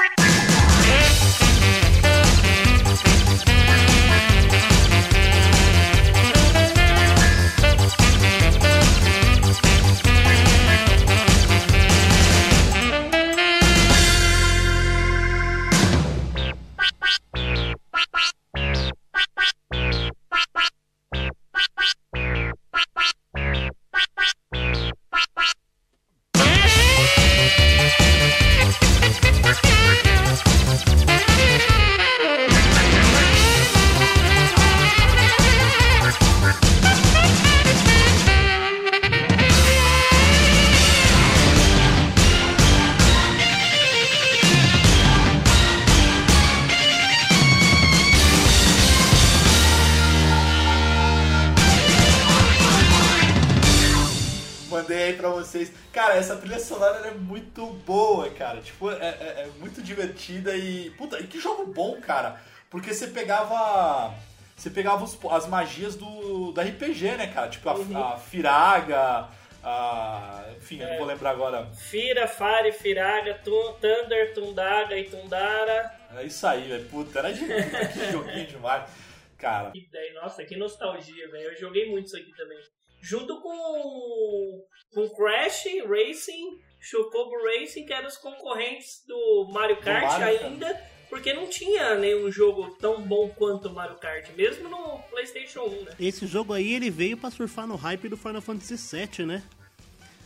Tipo, é, é- é muito divertida e. Puta, e que jogo bom, cara. Porque você pegava. Você pegava os- as magias do, do RPG, né, cara? Tipo, a,
Uhum.
a Firaga, a. Enfim, eu
É.
não vou lembrar agora.
Fira, Fire, Firaga, Thunder, Tundaga e Tundara.
É isso aí, velho. Puta, era de que joguinho demais. Cara,
Que ideia, nossa, que nostalgia, velho. Eu joguei muito isso aqui também. Junto com, com Crash Racing, Chocobo Racing, que eram os concorrentes do Mario Kart
Mario, cara.
ainda, porque não tinha nenhum jogo tão bom quanto o Mario Kart, mesmo no PlayStation 1, né?
Esse jogo aí, ele veio pra surfar no hype do Final Fantasy VII, né?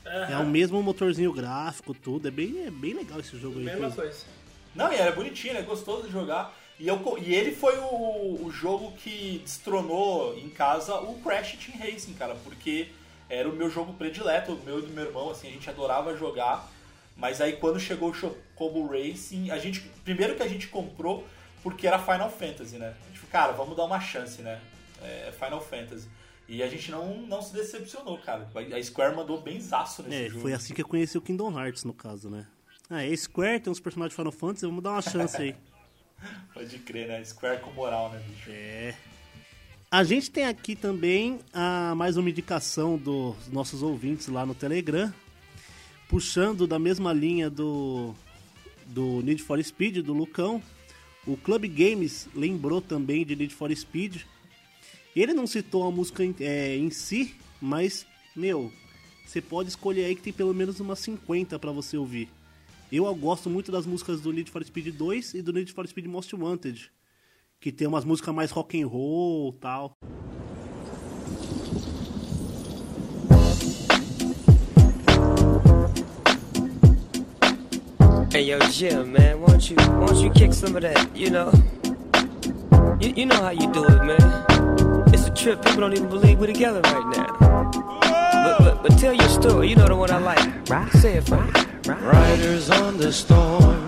É
Aham,
o mesmo motorzinho gráfico, tudo. É bem, é bem legal esse jogo aí.
mesma coisa.
Não, e era bonitinho, é gostoso de jogar. E, eu, e ele foi o, o jogo que destronou em casa o Crash Team Racing, cara, porque era o meu jogo predileto, o meu e do meu irmão, assim, a gente adorava jogar. Mas aí quando chegou o Chocobo Racing, a gente. Primeiro que a gente comprou porque era Final Fantasy, né? A gente falou, cara, vamos dar uma chance, né? É Final Fantasy. E a gente não, não se decepcionou, cara. A Square mandou bem zaço nesse
É,
jogo.
foi assim que eu conheci o Kingdom Hearts, no caso, né? Ah, é Square, tem uns personagens de Final Fantasy, vamos dar uma chance aí.
Pode crer, né? Square com moral, né, bicho?
É. A gente tem aqui também a, mais uma indicação dos nossos ouvintes lá no Telegram, puxando da mesma linha do, do Need for Speed, do Lucão. O Club Games lembrou também de Need for Speed. Ele não citou a música em, é, em si, mas, meu, você pode escolher aí que tem pelo menos umas 50 pra você ouvir. Eu gosto muito das músicas do Need for Speed 2 e do Need for Speed Most Wanted que tem umas músicas mais rock and roll tal.
Hey yo, Jim, man, won't you won't you kick some of that? You know, you, you know how you do it, man. It's a trip. People don't even believe we're together right now. But, but but tell your story. You know the one I like. Right? Say it for me.
Riders on the storm.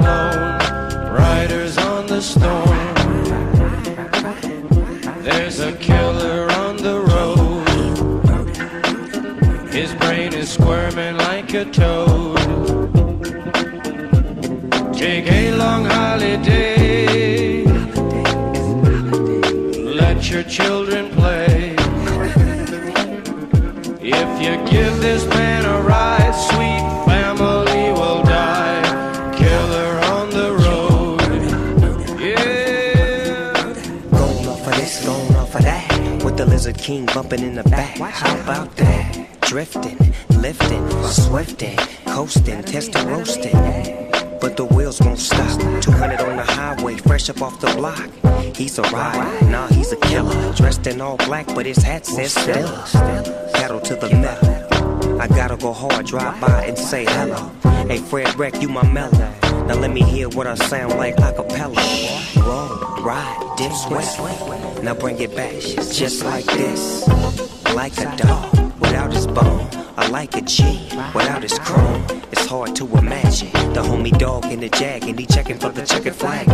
Children play. If you give this man a ride, sweet family will die. Killer on the road. Yeah.
Going off of this, going off of that. With the Lizard King bumping in the back. How about that? Drifting, lifting, swifting, coasting, testing, roasting. But the wheels won't stop. 200 on the highway, fresh up off the block. He's a rider, nah, he's a killer. Dressed in all black, but his hat says Stella. Pedal to the metal. I gotta go hard, drive by and say hello. Hey, Fred Wreck, you my mellow. Now let me hear what I sound like a cappella. Roll, ride, dip, sweat. Now bring it back, just like this. Like a dog without his bone. I like a G without his chrome. It's hard to imagine the homie dog in the jag and he checking for the checkered flag.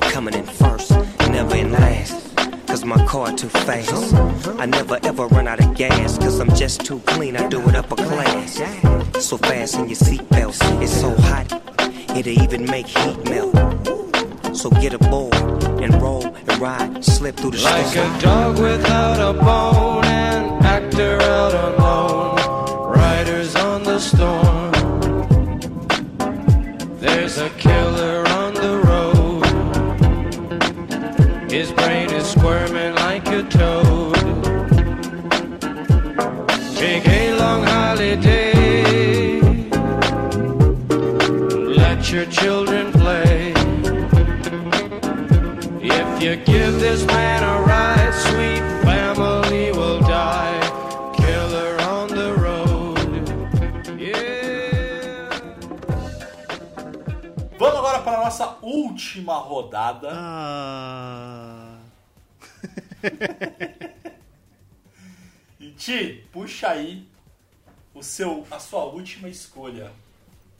Coming in first, never in last. Cause my car too fast. I never ever run out of gas. Cause I'm just too clean, I do it upper class. So fast in your seatbelts, it's so hot, it'll even make heat melt. So get aboard and roll and ride, slip through the
Like
storm.
a dog without a bone, an actor out alone. Riders on the storm. There's a killer a toad. Take a long holiday. Let your children play. If you give this man a ride, sweet family will die. Killer on the road. Yeah.
Vamos agora para a nossa última rodada.
Ah.
E Ti, puxa aí o seu, a sua última escolha.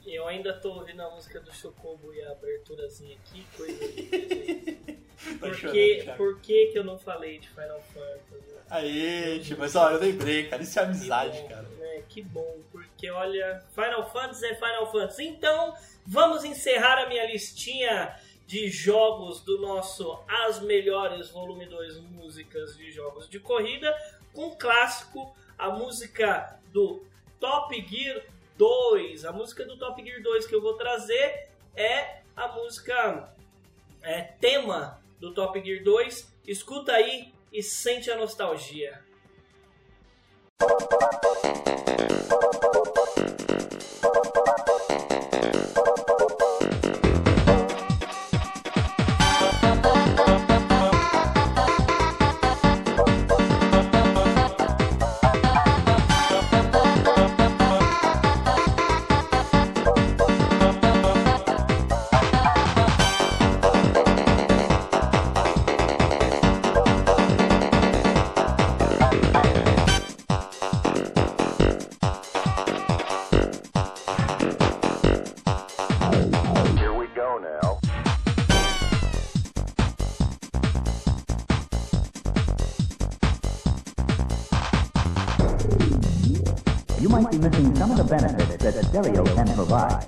Eu ainda tô ouvindo a música do Chocobo e a aberturazinha aqui, coisa linda.
Tá
Por,
chorando,
que,
Thiago.
por que que eu não falei de Final Fantasy?
Aê, Ti, mas ó, eu lembrei, cara. Isso é amizade,
bom,
cara.
né? Que bom, porque olha, Final Fantasy é Final Fantasy. Então, vamos encerrar a minha listinha de jogos do nosso As Melhores Volume 2 Músicas de Jogos de Corrida com um clássico, a música do Top Gear 2. A música do Top Gear 2 que eu vou trazer é a música é, tema do Top Gear 2. Escuta aí e sente a nostalgia.
Stereo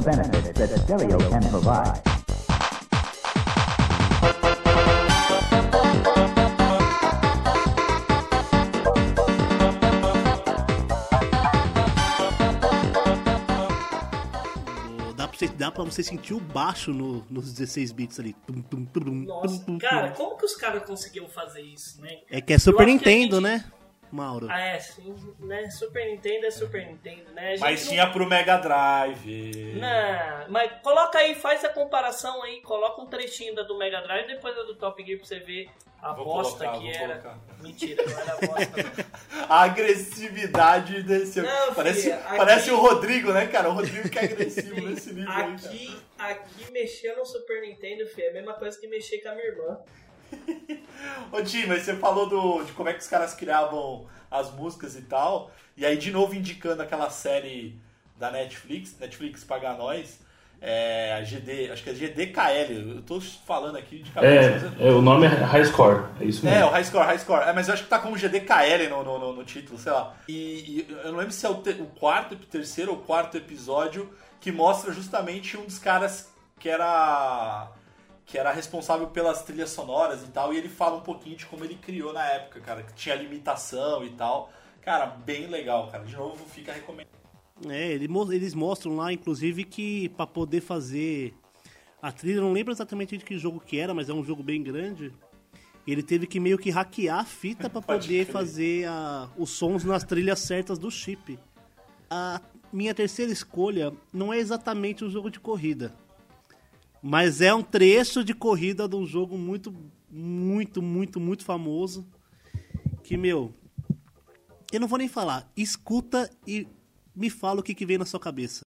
benefits that stereo can provide.
Dá pra, você, dá pra você sentir o baixo no- nos 16 bits ali. Tum, tum, tum, tum,
Nossa,
tum, tum,
cara, como que os caras conseguiam fazer isso, né?
É que é Super
que
Nintendo,
gente-
né, Mauro?
Ah, é, sim, né? Super Nintendo é Super Nintendo, né?
Mas
não-
tinha pro Mega Drive.
Não, mas coloca aí, faz a comparação aí, coloca um trechinho da do Mega Drive e depois da do Top Gear pra você ver a
Vou
bosta
colocar,
que
vou
era.
colocar.
Mentira, não era bosta. não.
A agressividade desse.
Não,
parece,
filha, aqui-
parece o Rodrigo, né, cara? O Rodrigo que é agressivo nesse nível aí.
Aqui, aqui mexer no Super Nintendo, filho, é a mesma coisa que mexer com a minha irmã.
Ô Tim, mas você falou do, de como é que os caras criavam as músicas e tal. E aí, de novo, indicando aquela série da Netflix, Netflix Paga Nós, é a GD, acho que é GDKL. Eu tô falando aqui de cabeça.
É, é, o nome é High Score, é isso
É,
mesmo.
o High Score, High Score. É, mas eu acho que tá com GDKL no, no, no- no título, sei lá. E, e eu não lembro se é o, te- o quarto, terceiro ou quarto episódio que mostra justamente um dos caras que era que era responsável pelas trilhas sonoras e tal, e ele fala um pouquinho de como ele criou na época, cara, que tinha limitação e tal. Cara, bem legal, cara. De novo, fica recomendado.
É, eles mostram lá, inclusive, que pra poder fazer A trilha, eu não lembro exatamente de que jogo que era, mas é um jogo bem grande. Ele teve que meio que hackear a fita pra
Pode
poder
crer.
fazer a- os sons nas trilhas certas do chip. A minha terceira escolha não é exatamente um jogo de corrida, mas é um trecho de corrida de um jogo muito, muito, muito, muito famoso. Que, meu, eu não vou nem falar. Escuta e me fala o que, que vem na sua cabeça.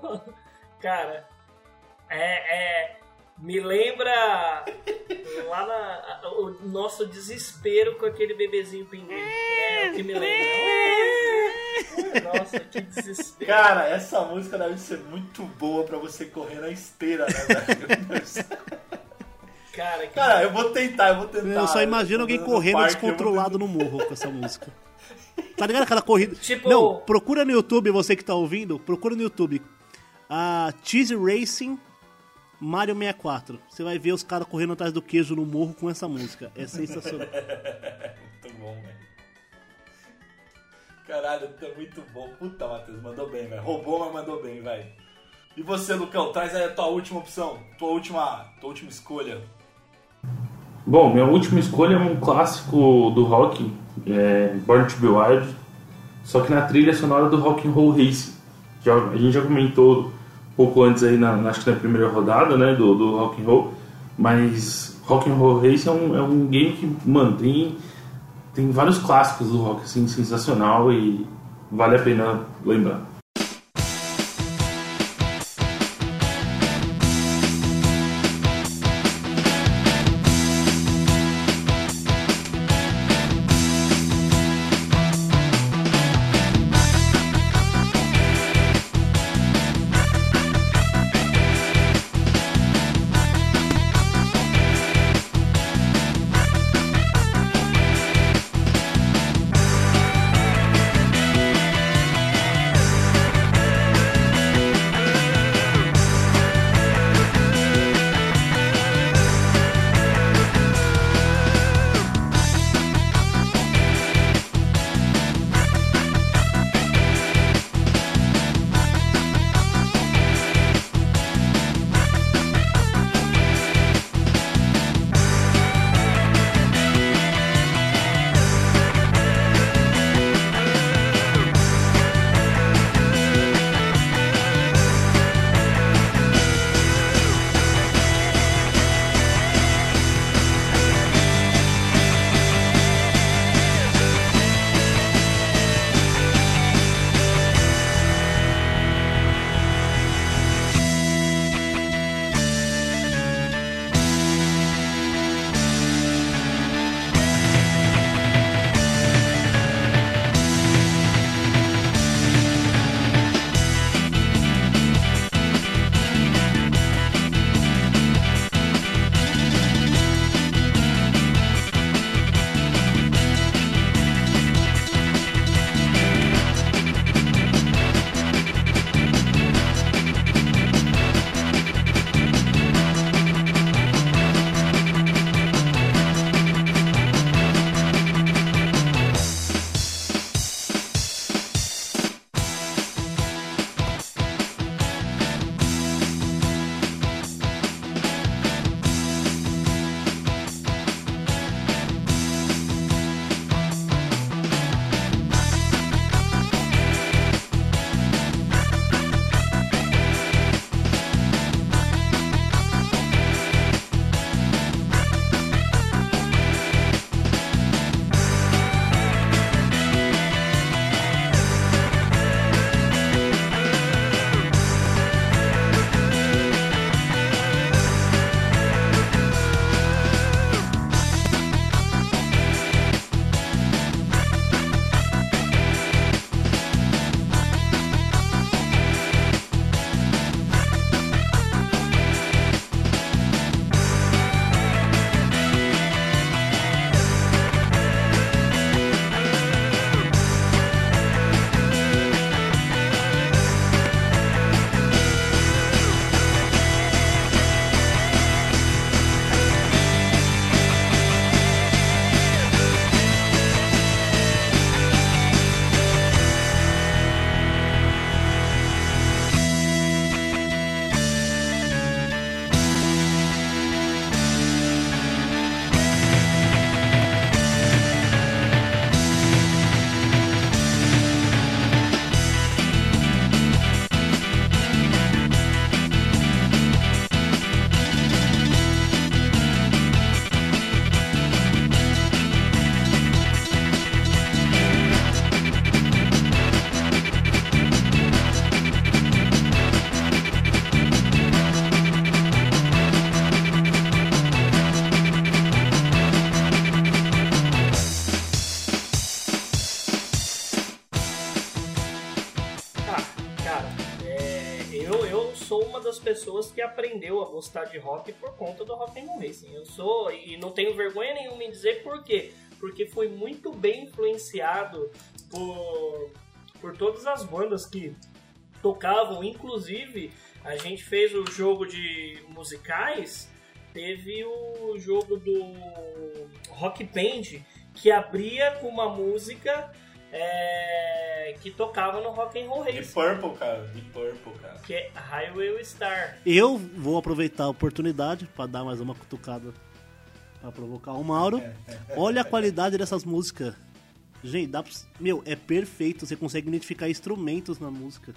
Cara, é, é- Me lembra lá na, o nosso desespero com aquele bebezinho pinguim. É o que me lembra. Nossa, que desespero.
Cara, essa música deve ser muito boa pra você correr na esteira, né, velho?
Cara, que
Cara, eu vou tentar, eu vou tentar.
Eu só imagino alguém correndo
parque,
descontrolado no morro com essa música. Tá ligado aquela corrida?
Tipo-
Não, procura no YouTube, você que tá ouvindo, procura no YouTube. A Cheese Racing Mario 64. Você vai ver os caras correndo atrás do queijo no morro com essa música. É sensacional.
Muito bom, velho. Caralho, tá muito bom. Puta, Matheus, mandou bem, velho. Roubou, mas mandou bem, velho. E você, Lucão, traz aí a tua última opção, tua última, tua última escolha.
Bom, minha última escolha é um clássico do rock, é Born to Be Wild, só que na trilha sonora do Rock and Roll Racing. Já, a gente já comentou pouco antes aí, na, acho que na primeira rodada, né, do, do Rock and Roll, mas Rock and Roll Racing é um, é um game que, mano, tem, tem vários clássicos do rock, assim, sensacional e vale a pena lembrar.
Pessoas que aprendeu a gostar de rock por conta do Rock and Roll Racing. Eu sou, e não tenho vergonha nenhuma em dizer por quê. Porque fui muito bem influenciado por, por todas as bandas que tocavam. Inclusive, a gente fez o jogo de musicais, teve o jogo do Rock Band, que abria com uma música é, que tocava no Rock and Roll
De
Racing.
Purple, cara. De Purple, cara.
Que é Highway Star.
Eu vou aproveitar a oportunidade para dar mais uma cutucada para provocar o Mauro. Olha a qualidade dessas músicas. Gente, dá pra... meu, é perfeito. Você consegue identificar instrumentos na música.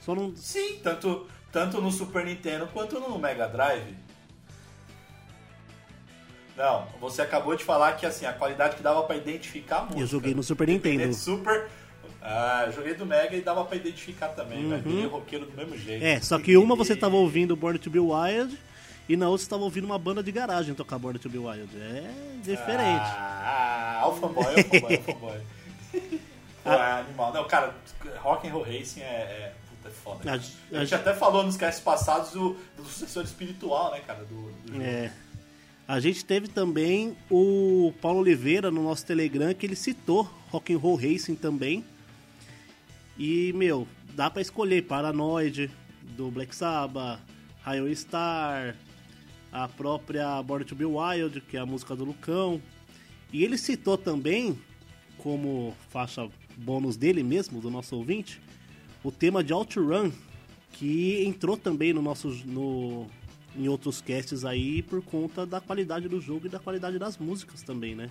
Só não.
Sim, tanto, tanto no Super Nintendo quanto no Mega Drive. Não, você acabou de falar que assim, a qualidade que dava pra identificar música.
Eu joguei no Super Nintendo.
Super. Ah, eu joguei do Mega e dava pra identificar também,
Uhum.
velho. Roqueiro do mesmo jeito.
É, só que uma você tava ouvindo Born to Be Wild e na outra você tava ouvindo uma banda de garagem tocar Born to Be Wild. É diferente.
Ah, alfanboy, alfanboy, alfanboy. Pô, é animal. Não, cara, Rock and Roll Racing é, é, puta, é foda.
A-
A,
a-
gente até falou nos casts passados do, do sucessor espiritual, né, cara, do, do jogo.
É. A gente teve também o Paulo Oliveira no nosso Telegram que ele citou Rock and Roll Racing também. E, meu, dá pra escolher Paranoid do Black Sabbath, Highway Star, a própria Born to Be Wild, que é a música do Lucão. E ele citou também, como faixa bônus dele mesmo, do nosso ouvinte, o tema de OutRun, que entrou também no nosso no em outros casts aí por conta da qualidade do jogo e da qualidade das músicas também, né?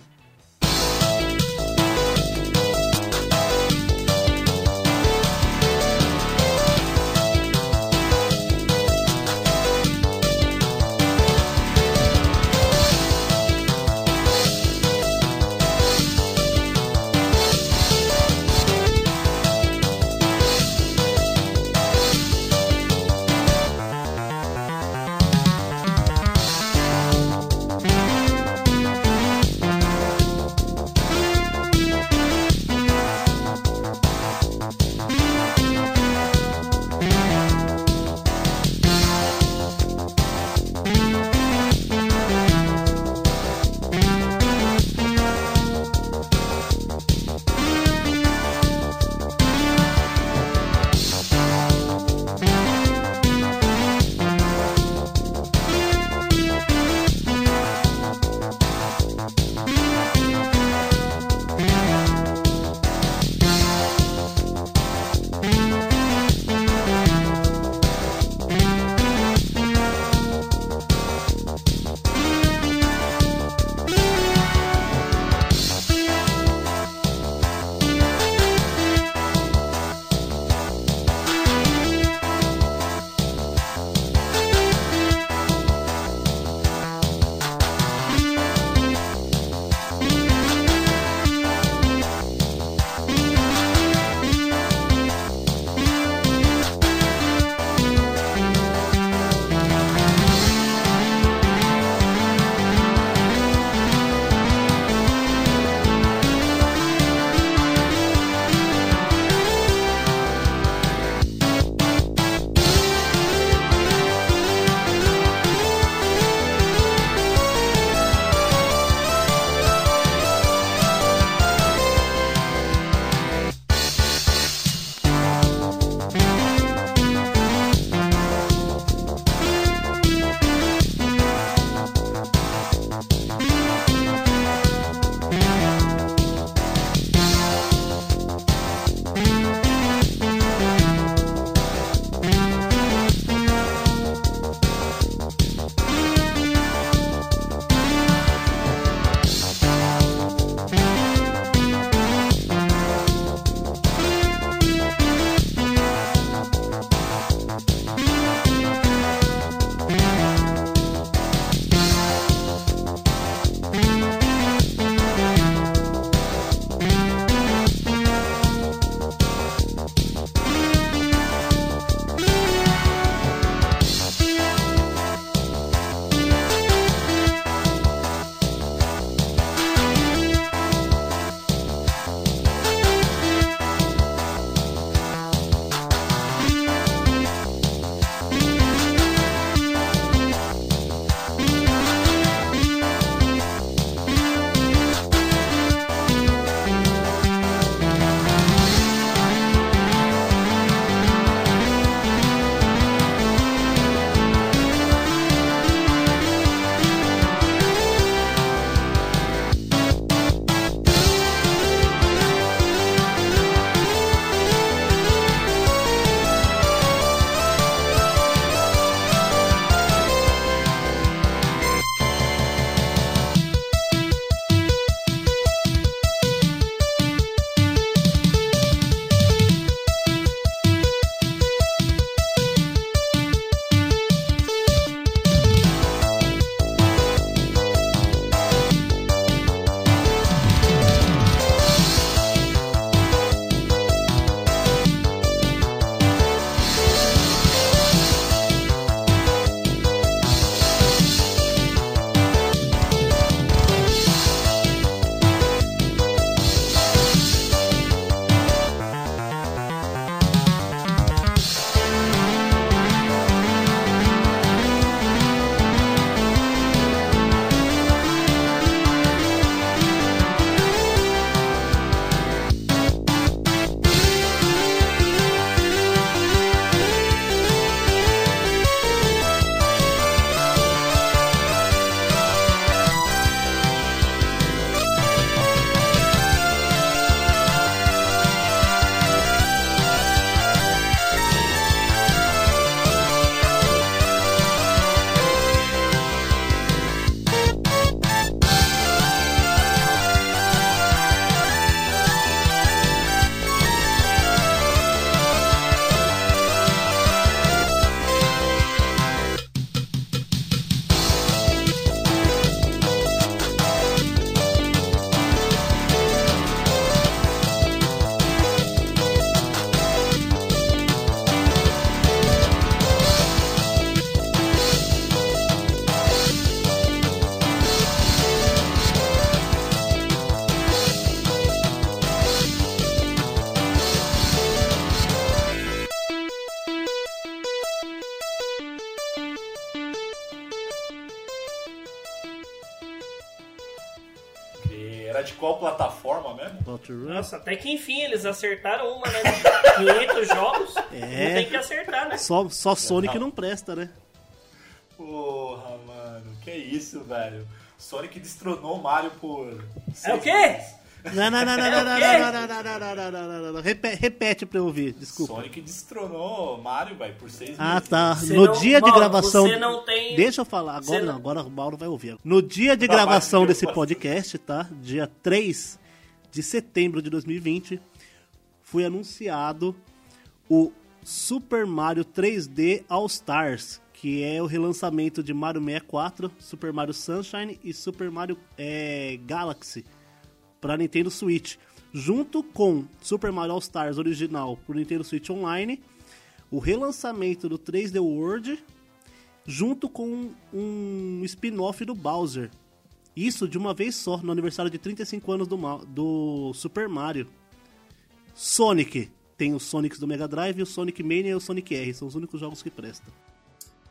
Outrun.
Nossa, até que enfim eles acertaram uma, né? de 500 jogos.
É.
Não tem que acertar, né?
Só, só Sonic não presta, né?
Porra, mano, que isso, velho. Sonic destronou o Mario por.
É o quê?
Não, não, não, não, não, não, não, não, não, não, não, não, não, não, não. Repete, pra eu ouvir, desculpa.
Sonic destronou o Mario, velho, por seis
Ah, tá. No
não-
dia de gravação.
você não tem-
Deixa eu falar, agora
não-
não, agora o Mauro vai ouvir. No dia de
Não,
gravação
vai,
desse podcast, tá? Dia 3 de setembro de 2020, foi anunciado o Super Mario 3D All Stars, que é o relançamento de Mario 64, Super Mario Sunshine e Super Mario é, Galaxy para Nintendo Switch, junto com Super Mario All Stars original pro Nintendo Switch Online, o relançamento do 3D World, junto com um spin-off do Bowser. Isso de uma vez só, no aniversário de 35 anos do, do Super Mario. Sonic. Tem os Sonics do Mega Drive, o Sonic Mania e o Sonic R. São os únicos jogos que prestam.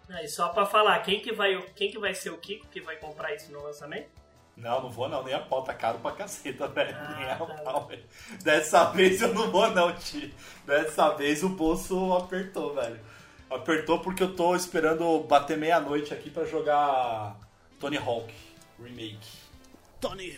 Ah, E só pra falar, quem que, vai, quem que vai ser o Kiko que vai comprar isso no lançamento?
Não, não vou não, nem a pau, tá caro pra caceta, velho.
Ah,
nem a
tá.
pau, velho. Dessa vez eu não vou não, tio. Dessa vez o bolso apertou, velho. Apertou porque eu tô esperando bater meia-noite aqui pra jogar Tony Hawk Remake.
Tony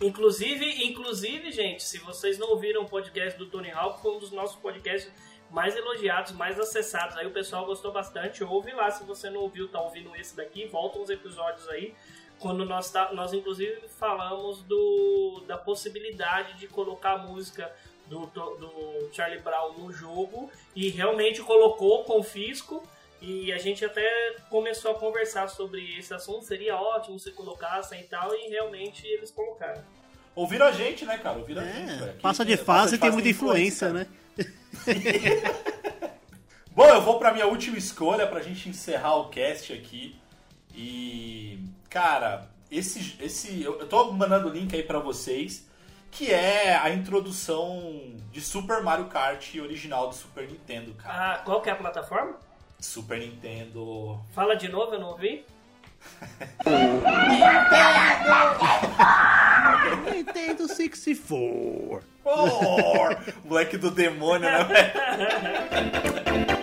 Inclusive, inclusive, gente, se vocês não ouviram o podcast do Tony Hawk, foi um dos nossos podcasts mais elogiados, mais acessados. Aí o pessoal gostou bastante. Ouve lá, se você não ouviu, tá ouvindo esse daqui, volta uns episódios aí. Quando nós, tá, nós inclusive falamos do, da possibilidade de colocar a música do, do, do Charlie Brown no jogo e realmente colocou confisco. E a gente até começou a conversar sobre esse assunto. Seria ótimo se colocassem e tal, e realmente eles colocaram.
Ouviram a gente, né, cara? Ouviram a gente.
É, passa de
tem-
fase e tem muita influência,
cara.
né?
Bom, eu vou pra minha última escolha pra gente encerrar o cast aqui. E, cara, esse, esse eu, eu tô mandando o link aí pra vocês, que é a introdução de Super Mario Kart original do Super Nintendo, cara.
Ah, qual que é a plataforma?
Super Nintendo.
Fala de novo, eu não ouvi.
Nintendo 64.
Oh, moleque do demônio, né, velho?